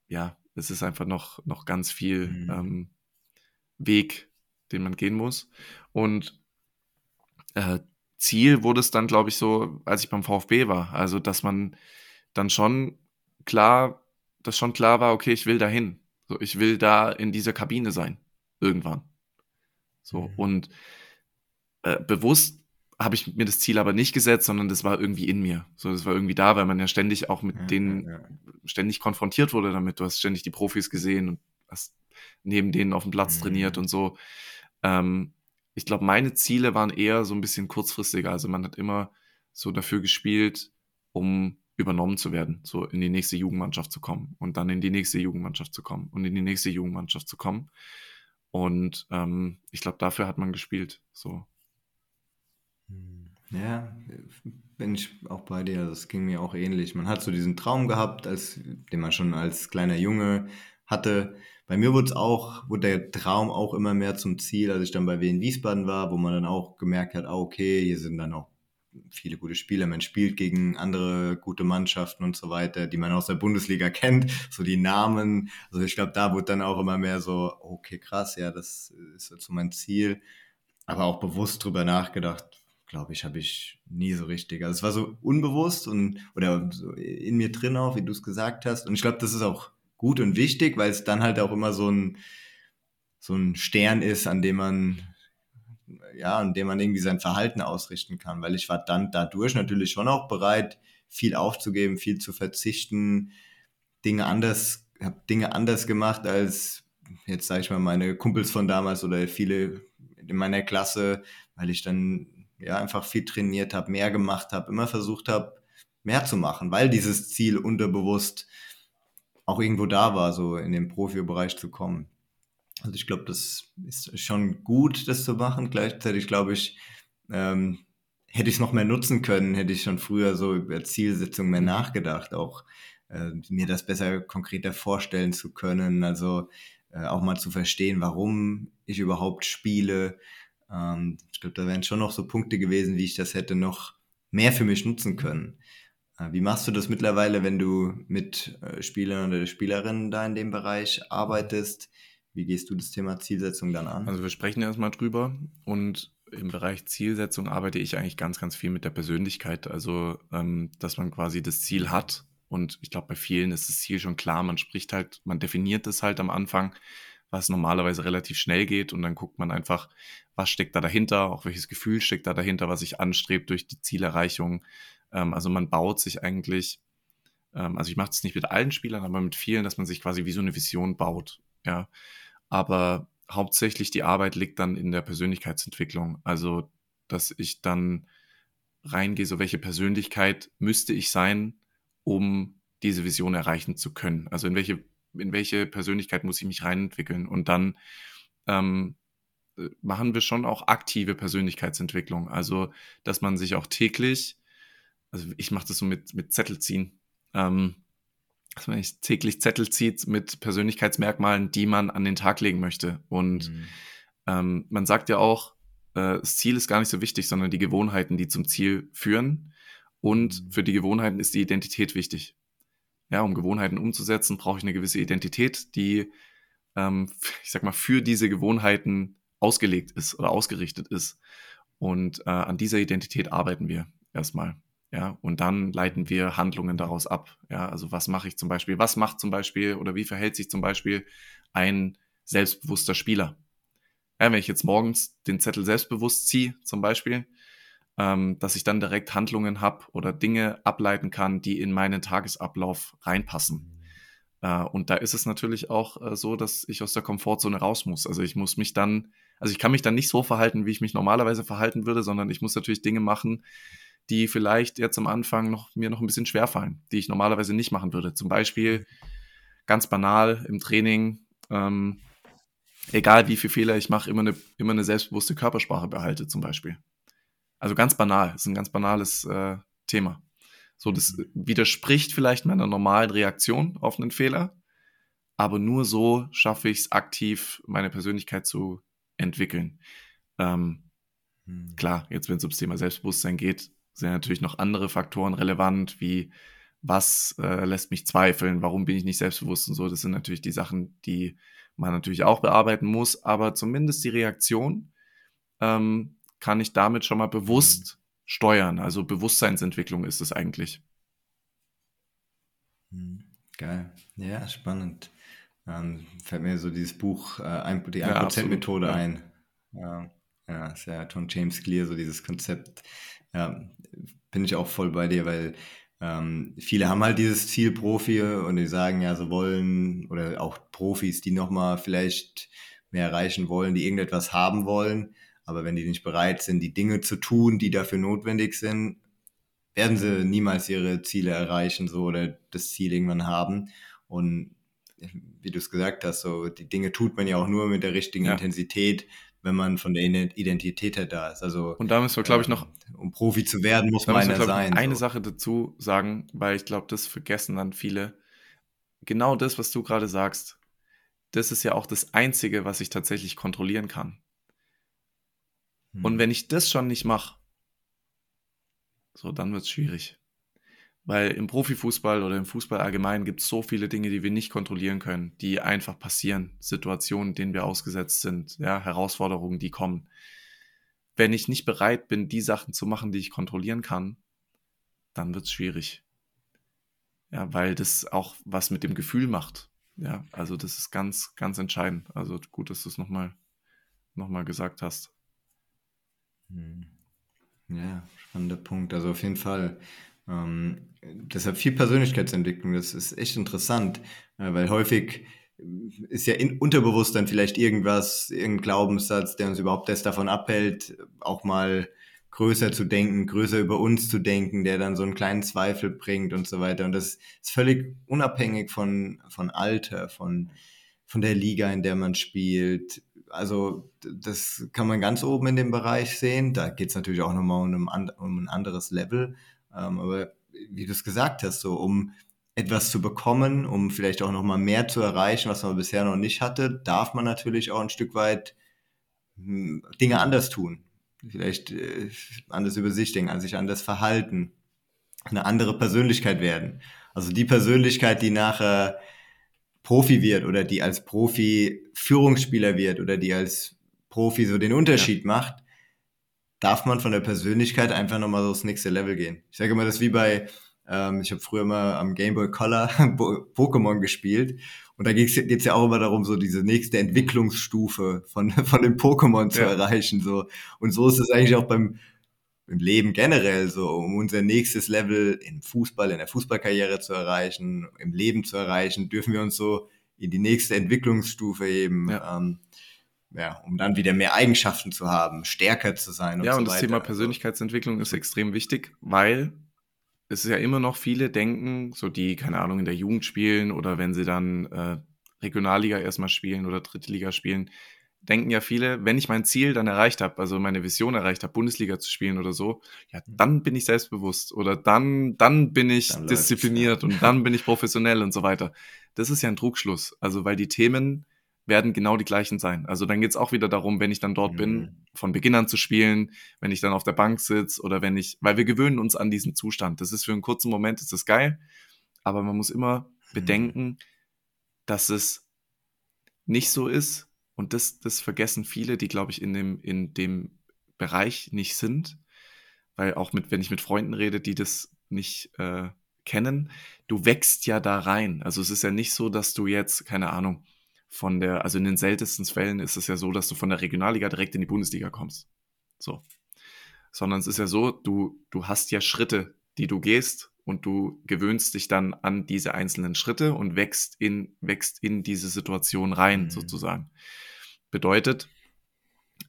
Ja, es ist einfach noch, noch ganz viel mhm. ähm, Weg, den man gehen muss. Und äh, Ziel wurde es dann, glaube ich, so, als ich beim VfB war. Also, dass man dann schon klar, dass schon klar war, okay, ich will dahin. So, ich will da in dieser Kabine sein. Irgendwann. So, mhm. und äh, bewusst habe ich mir das Ziel aber nicht gesetzt, sondern das war irgendwie in mir. So, das war irgendwie da, weil man ja ständig auch mit ja, denen ja, ja. ständig konfrontiert wurde damit. Du hast ständig die Profis gesehen und hast neben denen auf dem Platz mhm. trainiert und so. Ähm, ich glaube, meine Ziele waren eher so ein bisschen kurzfristiger. Also man hat immer so dafür gespielt, um übernommen zu werden, so in die nächste Jugendmannschaft zu kommen und dann in die nächste Jugendmannschaft zu kommen und in die nächste Jugendmannschaft zu kommen. Und ähm, ich glaube, dafür hat man gespielt. So. Hm. Ja, bin ich auch bei dir. Das ging mir auch ähnlich. Man hat so diesen Traum gehabt, als, den man schon als kleiner Junge hatte. Bei mir wurde es auch, wurde der Traum auch immer mehr zum Ziel, als ich dann bei Wien Wiesbaden war, wo man dann auch gemerkt hat, ah, okay, hier sind dann auch viele gute Spieler, man spielt gegen andere gute Mannschaften und so weiter, die man aus der Bundesliga *laughs* kennt, so die Namen. Also ich glaube, da wurde dann auch immer mehr so, okay, krass, ja, das ist so mein Ziel. aber auch bewusst drüber nachgedacht, glaube ich, habe ich nie so richtig. Also es war so unbewusst und oder so in mir drin auch, wie du es gesagt hast. Und ich glaube, das ist auch gut und wichtig, weil es dann halt auch immer so ein so ein Stern ist, an dem man ja, an dem man irgendwie sein Verhalten ausrichten kann, weil ich war dann dadurch natürlich schon auch bereit, viel aufzugeben, viel zu verzichten, Dinge anders, habe Dinge anders gemacht als jetzt sage ich mal meine Kumpels von damals oder viele in meiner Klasse, weil ich dann ja einfach viel trainiert habe, mehr gemacht habe, immer versucht habe, mehr zu machen, weil dieses Ziel unterbewusst auch irgendwo da war, so in den Profibereich zu kommen. Also ich glaube, das ist schon gut, das zu machen. Gleichzeitig glaube ich, ähm, hätte ich es noch mehr nutzen können, hätte ich schon früher so über Zielsetzungen mehr nachgedacht, auch äh, mir das besser konkreter vorstellen zu können, also äh, auch mal zu verstehen, warum ich überhaupt spiele. Ähm, ich glaube, da wären schon noch so Punkte gewesen, wie ich das hätte noch mehr für mich nutzen können. Äh, wie machst du das mittlerweile, wenn du mit äh, Spielern oder Spielerinnen da in dem Bereich arbeitest? Wie gehst du das Thema Zielsetzung dann an? Also wir sprechen erstmal drüber und im Bereich Zielsetzung arbeite ich eigentlich ganz, ganz viel mit der Persönlichkeit. Also, ähm, dass man quasi das Ziel hat. Und ich glaube, bei vielen ist das Ziel schon klar. Man spricht halt, man definiert es halt am Anfang, was normalerweise relativ schnell geht. Und dann guckt man einfach, was steckt da dahinter, auch welches Gefühl steckt da dahinter, was sich anstrebt durch die Zielerreichung. Ähm, also man baut sich eigentlich, ähm, also ich mache es nicht mit allen Spielern, aber mit vielen, dass man sich quasi wie so eine Vision baut. Ja. Aber hauptsächlich die Arbeit liegt dann in der Persönlichkeitsentwicklung. Also, dass ich dann reingehe, so welche Persönlichkeit müsste ich sein, um diese Vision erreichen zu können. Also in welche, in welche Persönlichkeit muss ich mich reinentwickeln? Und dann ähm, äh, machen wir schon auch aktive Persönlichkeitsentwicklung. Also, dass man sich auch täglich, also ich mache das so mit, mit Zettel ziehen. Ähm, dass man nicht täglich Zettel zieht mit Persönlichkeitsmerkmalen, die man an den Tag legen möchte. Und mhm. ähm, man sagt ja auch, äh, das Ziel ist gar nicht so wichtig, sondern die Gewohnheiten, die zum Ziel führen. Und mhm. für die Gewohnheiten ist die Identität wichtig. Ja, um Gewohnheiten umzusetzen, brauche ich eine gewisse Identität, die, ähm, ich sag mal, für diese Gewohnheiten ausgelegt ist oder ausgerichtet ist. Und äh, an dieser Identität arbeiten wir erstmal. Ja, und dann leiten wir Handlungen daraus ab. Ja, also was mache ich zum Beispiel? Was macht zum Beispiel oder wie verhält sich zum Beispiel ein selbstbewusster Spieler? Ja, wenn ich jetzt morgens den Zettel selbstbewusst ziehe, zum Beispiel, ähm, dass ich dann direkt Handlungen habe oder Dinge ableiten kann, die in meinen Tagesablauf reinpassen. Äh, und da ist es natürlich auch äh, so, dass ich aus der Komfortzone raus muss. Also ich muss mich dann, also ich kann mich dann nicht so verhalten, wie ich mich normalerweise verhalten würde, sondern ich muss natürlich Dinge machen, die vielleicht jetzt am Anfang noch, mir noch ein bisschen schwerfallen, die ich normalerweise nicht machen würde. Zum Beispiel ganz banal im Training, ähm, egal wie viele Fehler ich mache, immer eine, immer eine selbstbewusste Körpersprache behalte, zum Beispiel. Also ganz banal, ist ein ganz banales äh, Thema. So, das widerspricht vielleicht meiner normalen Reaktion auf einen Fehler, aber nur so schaffe ich es aktiv, meine Persönlichkeit zu entwickeln. Ähm, hm. Klar, jetzt wenn es ums Thema Selbstbewusstsein geht, sind natürlich noch andere Faktoren relevant, wie was äh, lässt mich zweifeln, warum bin ich nicht selbstbewusst und so. Das sind natürlich die Sachen, die man natürlich auch bearbeiten muss, aber zumindest die Reaktion ähm, kann ich damit schon mal bewusst mhm. steuern. Also Bewusstseinsentwicklung ist es eigentlich. Mhm. Geil. Ja, spannend. Ähm, fällt mir so dieses Buch, äh, die 1%-Methode ja, ein. Ja, ja, ist ja von James Clear, so dieses Konzept ja, bin ich auch voll bei dir, weil ähm, viele haben halt dieses Ziel Profi und die sagen ja, sie wollen, oder auch Profis, die nochmal vielleicht mehr erreichen wollen, die irgendetwas haben wollen, aber wenn die nicht bereit sind, die Dinge zu tun, die dafür notwendig sind, werden sie niemals ihre Ziele erreichen, so oder das Ziel irgendwann haben. Und wie du es gesagt hast, so die Dinge tut man ja auch nur mit der richtigen ja. Intensität, wenn man von der Identität her da ist. Also, und da müssen wir, glaube ich, noch. Ähm, um Profi zu werden, muss man einer sein. Eine so. Sache dazu sagen, weil ich glaube, das vergessen dann viele. Genau das, was du gerade sagst, das ist ja auch das Einzige, was ich tatsächlich kontrollieren kann. Hm. Und wenn ich das schon nicht mache, so, dann wird es schwierig. Weil im Profifußball oder im Fußball allgemein gibt es so viele Dinge, die wir nicht kontrollieren können, die einfach passieren, Situationen, denen wir ausgesetzt sind, ja, Herausforderungen, die kommen. wenn ich nicht bereit bin, die Sachen zu machen, die ich kontrollieren kann, dann wird es schwierig. Ja, weil das auch was mit dem Gefühl macht. Ja, also das ist ganz, ganz entscheidend. Also gut, dass du es nochmal noch mal gesagt hast. Hm. Ja, spannender Punkt. Also auf jeden Fall. Ähm, deshalb viel Persönlichkeitsentwicklung, das ist echt interessant, äh, weil häufig ist ja in, unterbewusst dann vielleicht irgendwas, irgendein Glaubenssatz, der uns überhaupt erst davon abhält, auch mal größer zu denken, größer über uns zu denken, der dann so einen kleinen Zweifel bringt und so weiter. Und das ist völlig unabhängig von, von Alter, von, von der Liga, in der man spielt. Also das kann man ganz oben in dem Bereich sehen. Da geht es natürlich auch nochmal um, um ein anderes Level. Ähm, aber wie du es gesagt hast, so um etwas zu bekommen, um vielleicht auch nochmal mehr zu erreichen, was man bisher noch nicht hatte, darf man natürlich auch ein Stück weit hm, Dinge anders tun. Vielleicht äh, anders über sich denken, an sich anders verhalten, eine andere Persönlichkeit werden. Also die Persönlichkeit, die nachher Profi wird oder die als Profi Führungsspieler wird oder die als Profi so den Unterschied ja. macht, darf man von der Persönlichkeit einfach nochmal so das nächste Level gehen. Ich sage immer, das ist wie bei ähm, ich habe früher mal am Game Boy Color *laughs* Pokémon gespielt. Und da geht es ja auch immer darum, so diese nächste Entwicklungsstufe von, *laughs* von dem Pokémon zu ja. erreichen. So. Und so ist es eigentlich auch beim, im Leben generell so, um unser nächstes Level im Fußball, in der Fußballkarriere zu erreichen, im Leben zu erreichen, dürfen wir uns so in die nächste Entwicklungsstufe heben. Ja. Ähm, ja, um dann wieder mehr Eigenschaften zu haben, stärker zu sein. Und ja, so und das weiter. Thema Persönlichkeitsentwicklung ist extrem wichtig, weil es ist ja immer noch viele denken, so die, keine Ahnung, in der Jugend spielen oder wenn sie dann äh, Regionalliga erstmal spielen oder Drittliga spielen, denken ja viele, wenn ich mein Ziel dann erreicht habe, also meine Vision erreicht habe, Bundesliga zu spielen oder so, ja, mhm. dann bin ich selbstbewusst oder dann, dann bin ich dann diszipliniert und dann bin ich professionell und so weiter. Das ist ja ein Trugschluss. Also, weil die Themen werden genau die gleichen sein. Also dann geht es auch wieder darum, wenn ich dann dort mhm. bin, von Beginn an zu spielen, wenn ich dann auf der Bank sitze oder wenn ich, weil wir gewöhnen uns an diesen Zustand. Das ist für einen kurzen Moment, ist das geil, aber man muss immer mhm. bedenken, dass es nicht so ist und das, das vergessen viele, die glaube ich in dem, in dem Bereich nicht sind, weil auch mit, wenn ich mit Freunden rede, die das nicht äh, kennen, du wächst ja da rein. Also es ist ja nicht so, dass du jetzt, keine Ahnung, von der, also in den seltensten Fällen ist es ja so, dass du von der Regionalliga direkt in die Bundesliga kommst. So. Sondern es ist ja so, du, du hast ja Schritte, die du gehst und du gewöhnst dich dann an diese einzelnen Schritte und wächst in, wächst in diese Situation rein, mhm. sozusagen. Bedeutet,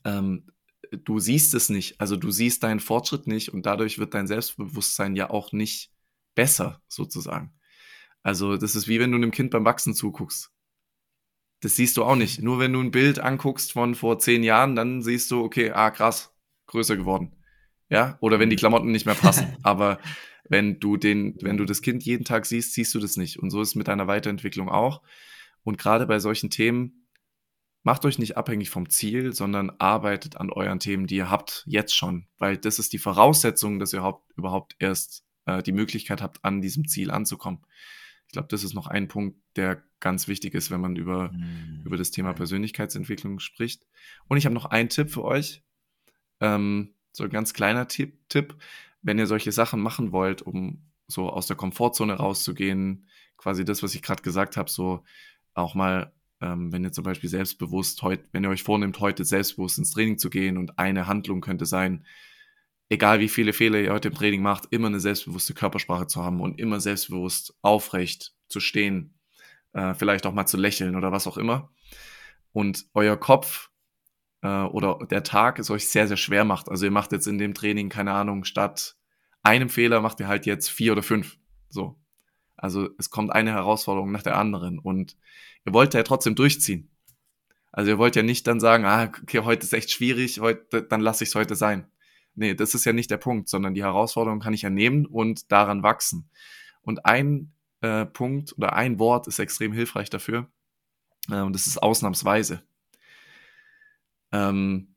ähm, du siehst es nicht, also du siehst deinen Fortschritt nicht und dadurch wird dein Selbstbewusstsein ja auch nicht besser, sozusagen. Also das ist wie wenn du einem Kind beim Wachsen zuguckst. Das siehst du auch nicht. Nur wenn du ein Bild anguckst von vor zehn Jahren, dann siehst du, okay, ah, krass, größer geworden. Ja, oder wenn die Klamotten nicht mehr passen. *laughs* Aber wenn du den, wenn du das Kind jeden Tag siehst, siehst du das nicht. Und so ist es mit deiner Weiterentwicklung auch. Und gerade bei solchen Themen, macht euch nicht abhängig vom Ziel, sondern arbeitet an euren Themen, die ihr habt, jetzt schon. Weil das ist die Voraussetzung, dass ihr überhaupt erst äh, die Möglichkeit habt, an diesem Ziel anzukommen. Ich glaube, das ist noch ein Punkt, der ganz wichtig ist, wenn man über, mhm. über das Thema Persönlichkeitsentwicklung spricht. Und ich habe noch einen Tipp für euch. Ähm, so ein ganz kleiner Tipp, Tipp, wenn ihr solche Sachen machen wollt, um so aus der Komfortzone rauszugehen, quasi das, was ich gerade gesagt habe, so auch mal, ähm, wenn ihr zum Beispiel selbstbewusst heute, wenn ihr euch vornimmt, heute selbstbewusst ins Training zu gehen und eine Handlung könnte sein, egal wie viele Fehler ihr heute im Training macht, immer eine selbstbewusste Körpersprache zu haben und immer selbstbewusst aufrecht zu stehen, äh, vielleicht auch mal zu lächeln oder was auch immer. Und euer Kopf äh, oder der Tag es euch sehr, sehr schwer macht. Also ihr macht jetzt in dem Training, keine Ahnung, statt einem Fehler macht ihr halt jetzt vier oder fünf. So. Also es kommt eine Herausforderung nach der anderen und ihr wollt ja trotzdem durchziehen. Also ihr wollt ja nicht dann sagen, ah, okay, heute ist echt schwierig, heute, dann lasse ich es heute sein. Nee, das ist ja nicht der Punkt, sondern die Herausforderung kann ich ja nehmen und daran wachsen. Und ein äh, Punkt oder ein Wort ist extrem hilfreich dafür. Äh, und das ist ausnahmsweise. Ähm,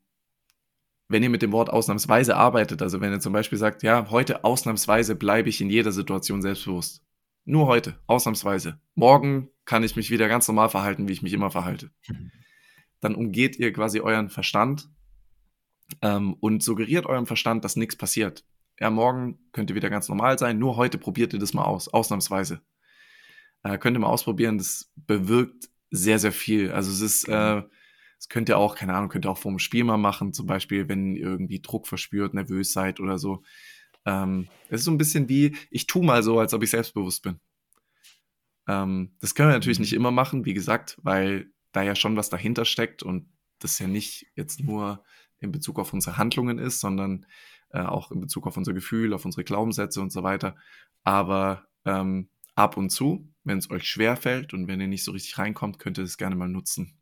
wenn ihr mit dem Wort ausnahmsweise arbeitet, also wenn ihr zum Beispiel sagt, ja, heute ausnahmsweise bleibe ich in jeder Situation selbstbewusst. Nur heute, ausnahmsweise. Morgen kann ich mich wieder ganz normal verhalten, wie ich mich immer verhalte. Mhm. Dann umgeht ihr quasi euren Verstand ähm, und suggeriert eurem Verstand, dass nichts passiert. Ja, morgen könnt ihr wieder ganz normal sein, nur heute probiert ihr das mal aus, ausnahmsweise. Äh, könnt ihr mal ausprobieren, das bewirkt sehr, sehr viel. Also es ist, äh, es könnt ihr auch, keine Ahnung, könnt ihr auch vor dem Spiel mal machen, zum Beispiel, wenn ihr irgendwie Druck verspürt, nervös seid oder so. Ähm, es ist so ein bisschen wie, ich tu mal so, als ob ich selbstbewusst bin. Ähm, das können wir natürlich nicht mhm. immer machen, wie gesagt, weil da ja schon was dahinter steckt und das ja nicht jetzt nur in Bezug auf unsere Handlungen ist, sondern äh, auch in Bezug auf unser Gefühl, auf unsere Glaubenssätze und so weiter. Aber ähm, ab und zu, wenn es euch schwer fällt und wenn ihr nicht so richtig reinkommt, könnt ihr das gerne mal nutzen.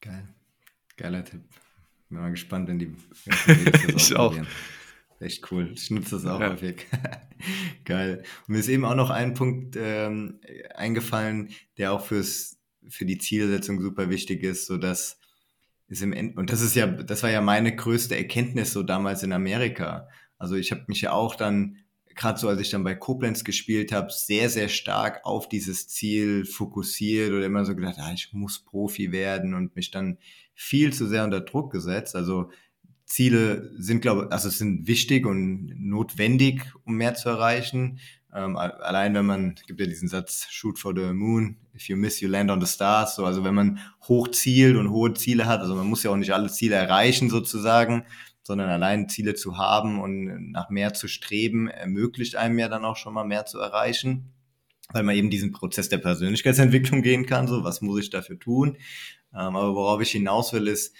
Geil. Geiler Tipp. Bin mal gespannt, wenn die. *laughs* ich auch. Echt cool. Ich nutze das auch ja. häufig. *laughs* Geil. Und mir ist eben auch noch ein Punkt ähm, eingefallen, der auch fürs, für die Zielsetzung super wichtig ist, so es im End und das ist ja, das war ja meine größte Erkenntnis so damals in Amerika. Also ich habe mich ja auch dann gerade so als ich dann bei Koblenz gespielt habe, sehr, sehr stark auf dieses Ziel fokussiert oder immer so gedacht, ah, ich muss Profi werden und mich dann viel zu sehr unter Druck gesetzt. Also Ziele sind, glaube also sind wichtig und notwendig, um mehr zu erreichen. Ähm, allein wenn man, gibt ja diesen Satz, shoot for the moon, if you miss, you land on the stars. So, also wenn man hoch zielt und hohe Ziele hat, also man muss ja auch nicht alle Ziele erreichen sozusagen, sondern allein Ziele zu haben und nach mehr zu streben, ermöglicht einem ja dann auch schon mal mehr zu erreichen, weil man eben diesen Prozess der Persönlichkeitsentwicklung gehen kann, so was muss ich dafür tun. Ähm, aber worauf ich hinaus will, ist,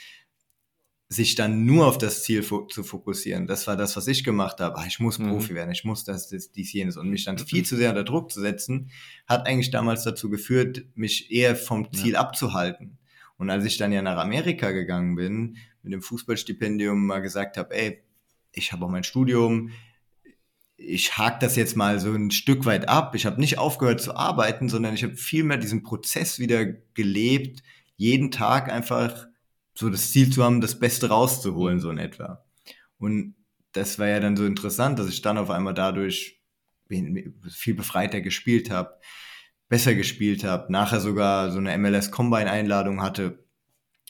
sich dann nur auf das Ziel fo zu fokussieren. Das war das, was ich gemacht habe. Ah, ich muss mhm. Profi werden, ich muss das, das, dies, jenes. Und mich dann viel mhm. zu sehr unter Druck zu setzen, hat eigentlich damals dazu geführt, mich eher vom Ziel ja. abzuhalten. Und als ich dann ja nach Amerika gegangen bin, mit dem Fußballstipendium mal gesagt habe, ey, ich habe auch mein Studium, ich hake das jetzt mal so ein Stück weit ab. Ich habe nicht aufgehört zu arbeiten, sondern ich habe vielmehr diesen Prozess wieder gelebt, jeden Tag einfach so das Ziel zu haben, das Beste rauszuholen, so in etwa. Und das war ja dann so interessant, dass ich dann auf einmal dadurch viel befreiter gespielt habe, besser gespielt habe, nachher sogar so eine MLS Combine Einladung hatte.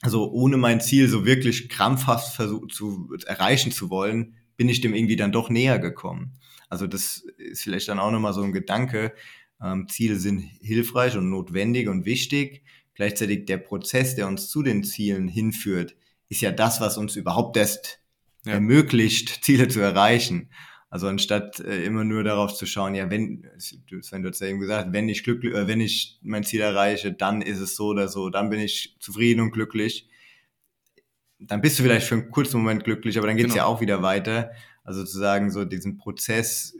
Also ohne mein Ziel so wirklich krampfhaft versucht zu erreichen zu wollen, bin ich dem irgendwie dann doch näher gekommen. Also das ist vielleicht dann auch nochmal so ein Gedanke. Ähm, Ziele sind hilfreich und notwendig und wichtig. Gleichzeitig der Prozess, der uns zu den Zielen hinführt, ist ja das, was uns überhaupt erst ja. ermöglicht, Ziele zu erreichen. Also anstatt äh, immer nur darauf zu schauen, ja, wenn, Sven, du hast ja eben gesagt, wenn ich glücklich, äh, wenn ich mein Ziel erreiche, dann ist es so oder so, dann bin ich zufrieden und glücklich. Dann bist du vielleicht für einen kurzen Moment glücklich, aber dann geht es genau. ja auch wieder weiter. Also zu sagen, so diesen Prozess,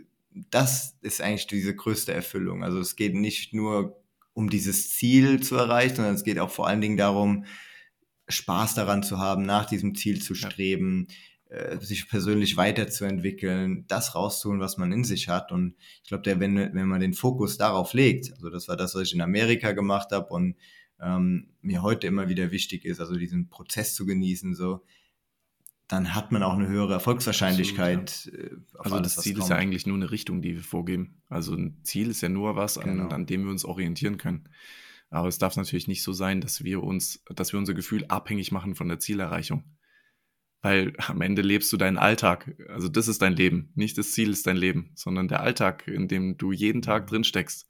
das ist eigentlich diese größte Erfüllung. Also es geht nicht nur um dieses Ziel zu erreichen, sondern es geht auch vor allen Dingen darum, Spaß daran zu haben, nach diesem Ziel zu streben, ja. äh, sich persönlich weiterzuentwickeln, das rauszuholen, was man in sich hat. Und ich glaube, wenn, wenn man den Fokus darauf legt, also das war das, was ich in Amerika gemacht habe und ähm, mir heute immer wieder wichtig ist, also diesen Prozess zu genießen, so, dann hat man auch eine höhere Erfolgswahrscheinlichkeit. Absolut, ja. Äh, also alles, das Ziel ist ja eigentlich nur eine Richtung, die wir vorgeben. Also ein Ziel ist ja nur was, an, genau. an dem wir uns orientieren können. Aber es darf natürlich nicht so sein, dass wir uns, dass wir unser Gefühl abhängig machen von der Zielerreichung. Weil am Ende lebst du deinen Alltag. Also das ist dein Leben. Nicht das Ziel ist dein Leben, sondern der Alltag, in dem du jeden Tag drin steckst.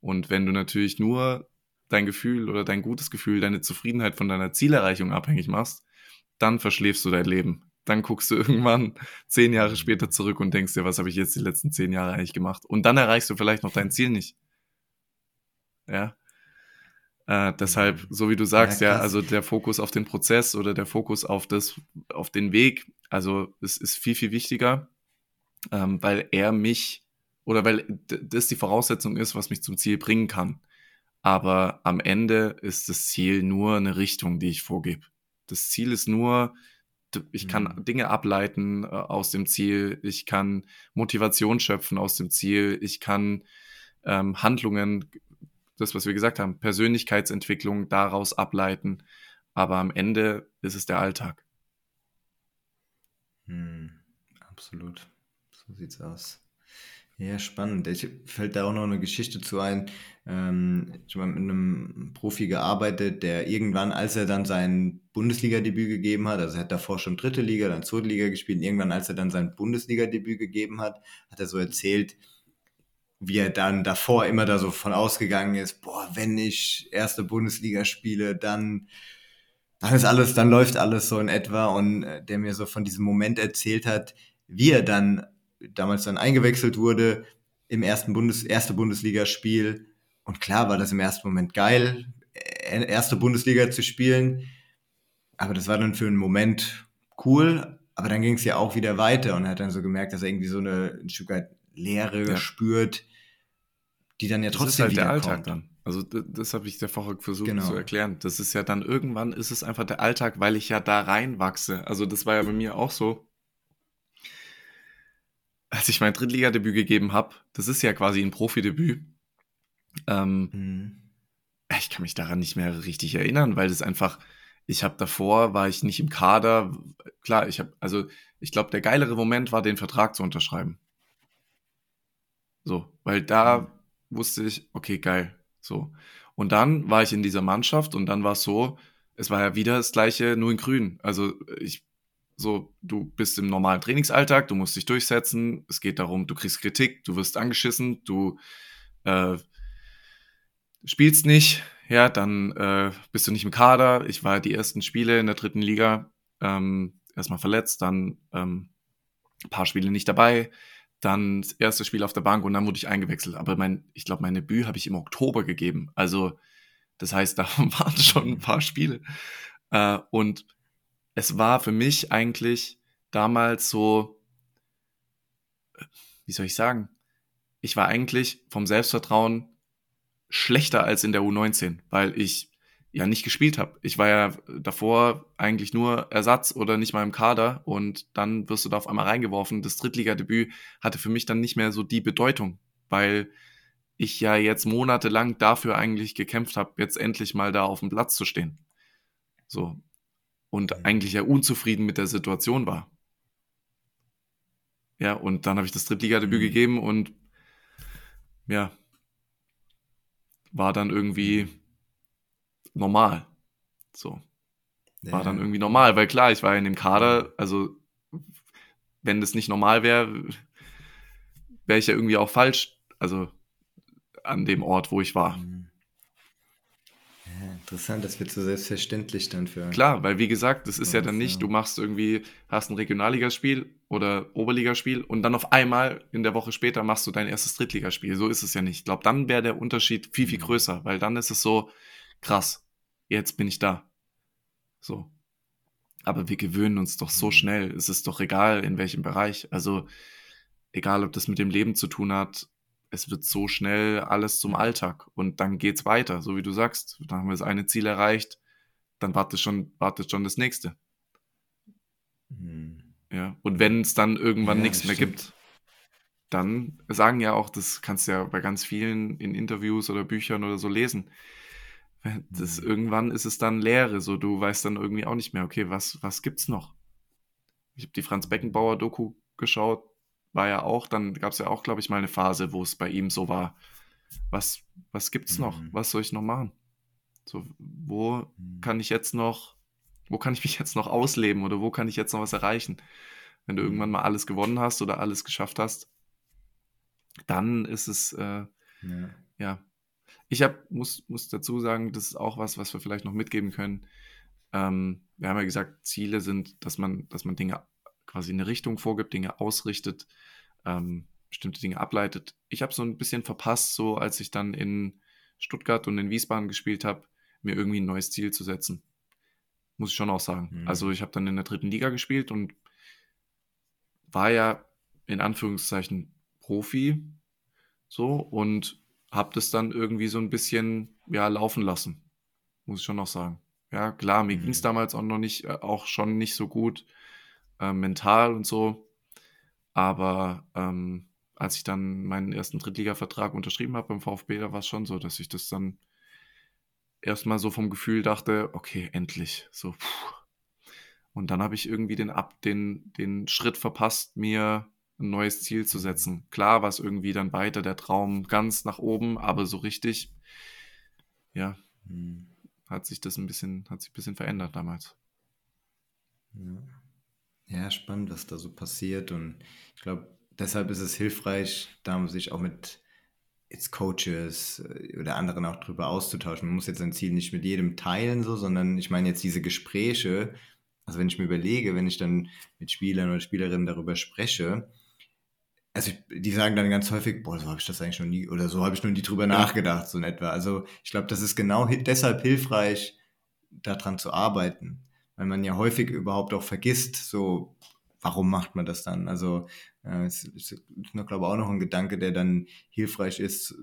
Und wenn du natürlich nur dein Gefühl oder dein gutes Gefühl, deine Zufriedenheit von deiner Zielerreichung abhängig machst, dann verschläfst du dein Leben. Dann guckst du irgendwann zehn Jahre später zurück und denkst dir, was habe ich jetzt die letzten zehn Jahre eigentlich gemacht? Und dann erreichst du vielleicht noch dein Ziel nicht. Ja. Äh, deshalb, so wie du sagst, ja, ja, also der Fokus auf den Prozess oder der Fokus auf das, auf den Weg, also es ist viel, viel wichtiger, ähm, weil er mich oder weil das die Voraussetzung ist, was mich zum Ziel bringen kann. Aber am Ende ist das Ziel nur eine Richtung, die ich vorgebe. Das Ziel ist nur, ich kann mhm. Dinge ableiten äh, aus dem Ziel, ich kann Motivation schöpfen aus dem Ziel, ich kann ähm, Handlungen, das, was wir gesagt haben, Persönlichkeitsentwicklung daraus ableiten. Aber am Ende ist es der Alltag. Hm, absolut. So sieht's aus. Ja, spannend. Ich fällt da auch noch eine Geschichte zu ein. Ähm, ich habe mit einem Profi gearbeitet, der irgendwann, als er dann sein Bundesliga-Debüt gegeben hat, also er hat davor schon dritte Liga, dann zweite Liga gespielt, und irgendwann, als er dann sein Bundesliga-Debüt gegeben hat, hat er so erzählt, wie er dann davor immer da so von ausgegangen ist, boah, wenn ich erste Bundesliga spiele, dann, dann ist alles, dann läuft alles so in etwa und äh, der mir so von diesem Moment erzählt hat, wie er dann damals dann eingewechselt wurde im ersten Bundes erste Bundesligaspiel und klar war das im ersten Moment geil, äh, erste Bundesliga zu spielen, aber das war dann für einen Moment cool, aber dann ging es ja auch wieder weiter und er hat dann so gemerkt, dass er irgendwie so eine ein Stück weit Leere ja. spürt, die dann ja trotzdem das ist halt der Alltag dann. Also das, habe ich der vorher versucht genau. zu erklären. Das ist ja dann irgendwann ist es einfach der Alltag, weil ich ja da reinwachse. Also das war ja bei mir auch so. Als ich mein Drittligadebüt gegeben habe, das ist ja quasi ein Profidebüt. Ähm, mhm. Ich kann mich daran nicht mehr richtig erinnern, weil das einfach, ich habe davor, war ich nicht im Kader. Klar, ich habe, also ich glaube, der geilere Moment war, den Vertrag zu unterschreiben. So, weil da mhm. wusste ich, okay, geil. So. Und dann war ich in dieser Mannschaft und dann war es so, es war ja wieder das gleiche, nur in grün. Also ich, so, du bist im normalen Trainingsalltag, du musst dich durchsetzen, es geht darum, du kriegst Kritik, du wirst angeschissen, du äh, spielst nicht, ja, dann äh, bist du nicht im Kader. Ich war die ersten Spiele in der dritten Liga ähm, erstmal verletzt, dann ähm, ein paar Spiele nicht dabei dann das erste Spiel auf der Bank und dann wurde ich eingewechselt. Aber mein, ich glaube, mein Debüt habe ich im Oktober gegeben. Also, das heißt, *laughs* da waren schon ein paar Spiele. Äh, und es war für mich eigentlich damals so, wie soll ich sagen? Ich war eigentlich vom Selbstvertrauen schlechter als in der U19, weil ich ja nicht gespielt habe. Ich war ja davor eigentlich nur Ersatz oder nicht mal im Kader und dann wirst du da auf einmal reingeworfen. Das Drittligadebüt hatte für mich dann nicht mehr so die Bedeutung, weil ich ja jetzt monatelang dafür eigentlich gekämpft habe, jetzt endlich mal da auf dem Platz zu stehen. So. Und mhm. eigentlich ja unzufrieden mit der Situation war. Ja, und dann habe ich das Drittligadebüt mhm. gegeben und ja, war dann irgendwie normal. So. Ja. War dann irgendwie normal, weil klar, ich war in dem Kader, also wenn das nicht normal wäre, wäre ich ja irgendwie auch falsch, also an dem Ort, wo ich war. Mhm. Interessant, das wird so selbstverständlich dann für. Klar, weil wie gesagt, das ist ja dann nicht, du machst irgendwie, hast ein Regionalligaspiel oder Oberligaspiel und dann auf einmal in der Woche später machst du dein erstes Drittligaspiel. So ist es ja nicht. Ich glaube, dann wäre der Unterschied viel, viel mhm. größer, weil dann ist es so, krass, jetzt bin ich da. So. Aber wir gewöhnen uns doch so mhm. schnell. Es ist doch egal, in welchem Bereich. Also, egal, ob das mit dem Leben zu tun hat, es wird so schnell alles zum Alltag. Und dann geht's weiter, so wie du sagst. Dann haben wir das eine Ziel erreicht, dann wartet schon, wartet schon das nächste. Mhm. Ja. Und wenn es dann irgendwann ja, nichts mehr gibt, dann sagen ja auch, das kannst du ja bei ganz vielen in Interviews oder Büchern oder so lesen das, mhm. irgendwann ist es dann Leere, so du weißt dann irgendwie auch nicht mehr, okay, was, was gibt's noch? Ich habe die Franz Beckenbauer Doku geschaut, war ja auch, dann gab es ja auch, glaube ich, mal eine Phase, wo es bei ihm so war, was, was gibt's mhm. noch? Was soll ich noch machen? So, wo mhm. kann ich jetzt noch, wo kann ich mich jetzt noch ausleben oder wo kann ich jetzt noch was erreichen? Wenn du irgendwann mhm. mal alles gewonnen hast oder alles geschafft hast, dann ist es, äh, ja. ja ich hab, muss, muss dazu sagen, das ist auch was, was wir vielleicht noch mitgeben können. Ähm, wir haben ja gesagt, Ziele sind, dass man, dass man Dinge quasi in eine Richtung vorgibt, Dinge ausrichtet, ähm, bestimmte Dinge ableitet. Ich habe so ein bisschen verpasst, so als ich dann in Stuttgart und in Wiesbaden gespielt habe, mir irgendwie ein neues Ziel zu setzen. Muss ich schon auch sagen. Mhm. Also ich habe dann in der dritten Liga gespielt und war ja in Anführungszeichen Profi so und habe das dann irgendwie so ein bisschen ja laufen lassen, muss ich schon noch sagen. Ja, klar, mir mhm. ging es damals auch noch nicht, äh, auch schon nicht so gut äh, mental und so. Aber ähm, als ich dann meinen ersten Drittliga-Vertrag unterschrieben habe beim VfB, da war es schon so, dass ich das dann erstmal so vom Gefühl dachte, okay, endlich. So, puh. Und dann habe ich irgendwie den, Ab, den, den Schritt verpasst, mir ein neues Ziel zu setzen. Klar war es irgendwie dann weiter der Traum ganz nach oben, aber so richtig, ja, hm. hat sich das ein bisschen, hat sich ein bisschen verändert damals. Ja. Ja, spannend, was da so passiert. Und ich glaube, deshalb ist es hilfreich, da sich auch mit jetzt Coaches äh, oder anderen auch drüber auszutauschen. Man muss jetzt sein Ziel nicht mit jedem teilen, so, sondern ich meine jetzt diese Gespräche, also wenn ich mir überlege, wenn ich dann mit Spielern oder Spielerinnen darüber spreche, also ich, die sagen dann ganz häufig, boah, so habe ich das eigentlich noch nie, oder so habe ich noch nie drüber nachgedacht, so in etwa. Also ich glaube, das ist genau deshalb hilfreich, daran zu arbeiten, weil man ja häufig überhaupt auch vergisst, so, warum macht man das dann? Also äh, es ist, glaube ich, auch noch ein Gedanke, der dann hilfreich ist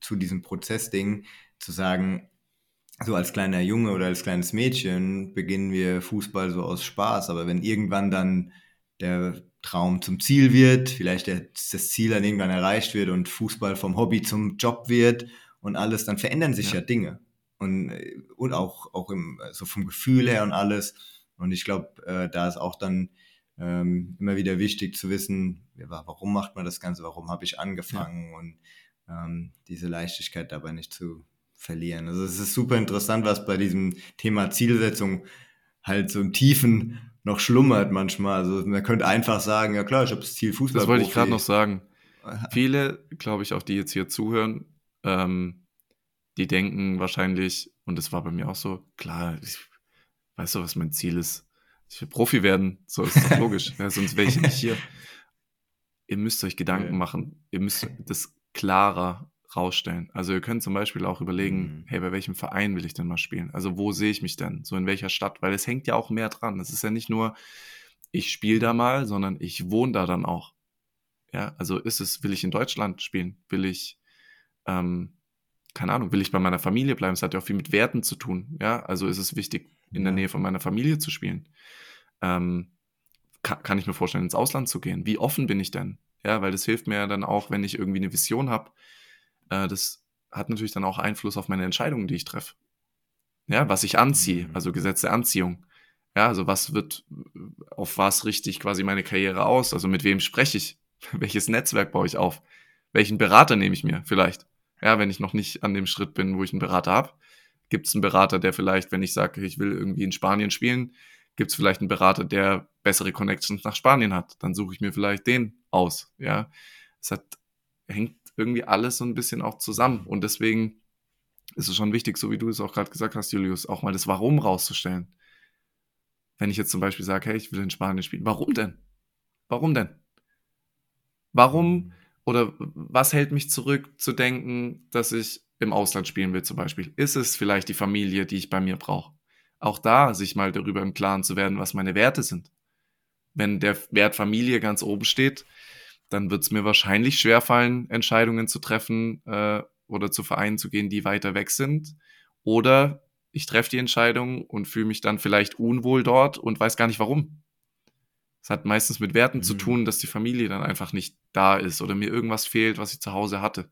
zu diesem Prozessding, zu sagen, so als kleiner Junge oder als kleines Mädchen beginnen wir Fußball so aus Spaß, aber wenn irgendwann dann der Traum zum Ziel wird, vielleicht der, das Ziel dann irgendwann erreicht wird und Fußball vom Hobby zum Job wird und alles, dann verändern sich ja, ja Dinge. Und, und auch, auch im, so vom Gefühl her und alles. Und ich glaube, äh, da ist auch dann ähm, immer wieder wichtig zu wissen, warum macht man das Ganze, warum habe ich angefangen ja. und ähm, diese Leichtigkeit dabei nicht zu verlieren. Also es ist super interessant, was bei diesem Thema Zielsetzung halt so im Tiefen noch schlummert manchmal. Also man könnte einfach sagen, ja klar, ich habe das Ziel Fußball. Das wollte ich gerade noch sagen. *laughs* Viele, glaube ich, auch die jetzt hier zuhören, ähm, die denken wahrscheinlich, und das war bei mir auch so, klar, ich weiß doch, was mein Ziel ist. Ich will Profi werden, so ist das logisch, ja, sonst wäre ich nicht hier. Ihr müsst euch Gedanken ja. machen, ihr müsst das klarer rausstellen. Also ihr könnt zum Beispiel auch überlegen, mhm. hey, bei welchem Verein will ich denn mal spielen? Also wo sehe ich mich denn? So in welcher Stadt? Weil es hängt ja auch mehr dran. Es ist ja nicht nur, ich spiele da mal, sondern ich wohne da dann auch. Ja, also ist es, will ich in Deutschland spielen? Will ich, ähm, keine Ahnung, will ich bei meiner Familie bleiben? Es hat ja auch viel mit Werten zu tun. Ja, also ist es wichtig, in der Nähe von meiner Familie zu spielen. Ähm, kann, kann ich mir vorstellen, ins Ausland zu gehen? Wie offen bin ich denn? Ja, weil das hilft mir ja dann auch, wenn ich irgendwie eine Vision habe, äh, das hat natürlich dann auch Einfluss auf meine Entscheidungen, die ich treffe. Ja, was ich anziehe, mhm. also Gesetz der Anziehung. Ja, also was wird, auf was richte ich quasi meine Karriere aus? Also mit wem spreche ich? *laughs* Welches Netzwerk baue ich auf? Welchen Berater nehme ich mir vielleicht? Ja, wenn ich noch nicht an dem Schritt bin, wo ich einen Berater habe, gibt es einen Berater, der vielleicht, wenn ich sage, ich will irgendwie in Spanien spielen, gibt es vielleicht einen Berater, der bessere Connections nach Spanien hat. Dann suche ich mir vielleicht den aus. Ja, es hat, hängt irgendwie alles so ein bisschen auch zusammen. Und deswegen ist es schon wichtig, so wie du es auch gerade gesagt hast, Julius, auch mal das Warum rauszustellen. Wenn ich jetzt zum Beispiel sage, hey, ich will in Spanien spielen, warum denn? Warum denn? Warum oder was hält mich zurück zu denken, dass ich im Ausland spielen will zum Beispiel? Ist es vielleicht die Familie, die ich bei mir brauche? Auch da sich mal darüber im Klaren zu werden, was meine Werte sind. Wenn der Wert Familie ganz oben steht, dann wird es mir wahrscheinlich schwerfallen, Entscheidungen zu treffen äh, oder zu Vereinen zu gehen, die weiter weg sind. Oder ich treffe die Entscheidung und fühle mich dann vielleicht unwohl dort und weiß gar nicht warum. Es hat meistens mit Werten mhm. zu tun, dass die Familie dann einfach nicht da ist oder mir irgendwas fehlt, was ich zu Hause hatte.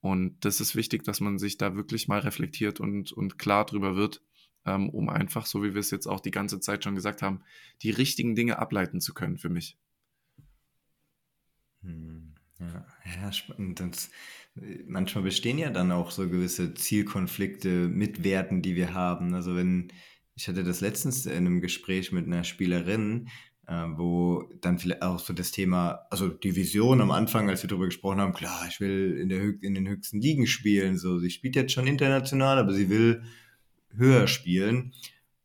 Und das ist wichtig, dass man sich da wirklich mal reflektiert und, und klar drüber wird, ähm, um einfach, so wie wir es jetzt auch die ganze Zeit schon gesagt haben, die richtigen Dinge ableiten zu können für mich. Hm, ja, ja spannend. Und manchmal bestehen ja dann auch so gewisse Zielkonflikte mit Werten, die wir haben. Also wenn, ich hatte das letztens in einem Gespräch mit einer Spielerin, äh, wo dann vielleicht auch so das Thema, also die Vision am Anfang, als wir darüber gesprochen haben, klar, ich will in, der, in den höchsten Ligen spielen. So, sie spielt jetzt schon international, aber sie will höher spielen.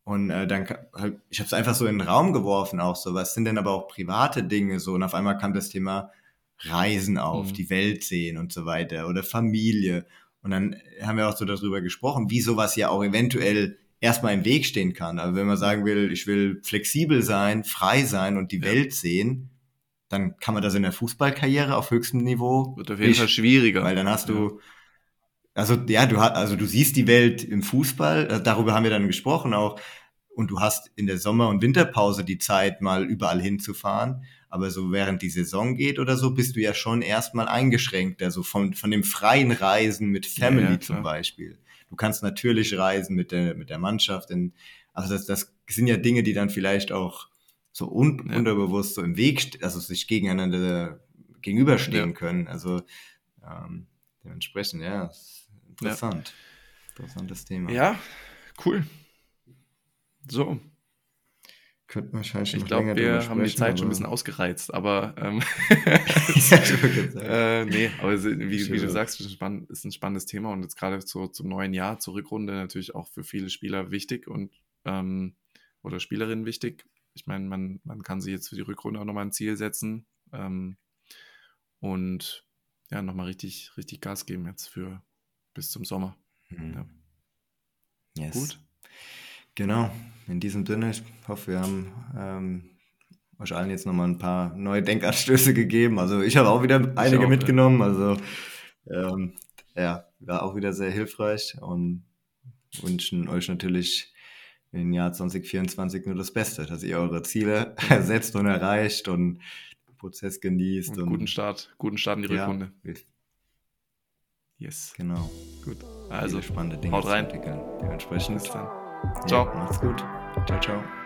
Und äh, dann, halt, ich habe es einfach so in den Raum geworfen auch so, was sind denn aber auch private Dinge so? Und auf einmal kam das Thema Reisen auf, mhm. die Welt sehen und so weiter oder Familie. Und dann haben wir auch so darüber gesprochen, wie sowas ja auch eventuell erstmal im Weg stehen kann. Aber wenn man sagen will, ich will flexibel sein, frei sein und die ja. Welt sehen, dann kann man das in der Fußballkarriere auf höchstem Niveau. Wird auf jeden nicht, Fall schwieriger. Weil dann hast du, also ja, du hast, also du siehst die Welt im Fußball, darüber haben wir dann gesprochen auch, und du hast in der Sommer- und Winterpause die Zeit, mal überall hinzufahren. Aber so während die Saison geht oder so, bist du ja schon erstmal eingeschränkt. Also von, von dem freien Reisen mit Family ja, ja, zum Beispiel. Du kannst natürlich reisen mit der, mit der Mannschaft. In, also das, das sind ja Dinge, die dann vielleicht auch so un Ja. unterbewusst so im Weg, also sich gegeneinander gegenüberstehen Ja. können. Also ähm, dementsprechend, ja, interessant. Interessantes Thema. Ja, cool. So, Könnten wir wahrscheinlich ich glaube, wir haben die Zeit schon ein bisschen ausgereizt, aber ähm, *laughs* *laughs* äh, nee, aber wie, wie du sagst, ist ein, spann ist ein spannendes Thema und jetzt gerade so zum neuen Jahr, zur Rückrunde natürlich auch für viele Spieler wichtig und ähm, oder Spielerinnen wichtig. Ich meine, man, man kann sich jetzt für die Rückrunde auch nochmal ein Ziel setzen ähm, und ja, nochmal richtig, richtig Gas geben jetzt für bis zum Sommer. Mhm. Ja. Yes. Gut. Genau. In diesem Sinne, ich hoffe, wir haben ähm, euch allen jetzt nochmal ein paar neue Denkanstöße gegeben. Also ich habe auch wieder einige auch, ja. mitgenommen. Also ähm, ja, war auch wieder sehr hilfreich und wünschen euch natürlich im Jahr 2024 nur das Beste, dass ihr eure Ziele *laughs* setzt und erreicht und den Prozess genießt. Und guten Start, guten Start in die ja, Rückrunde. Yes. Genau. Gut. Also spannende Dinge haut rein. Dementsprechend. bis dann. Ja, Ciao. macht's gut. Ciao, ciao.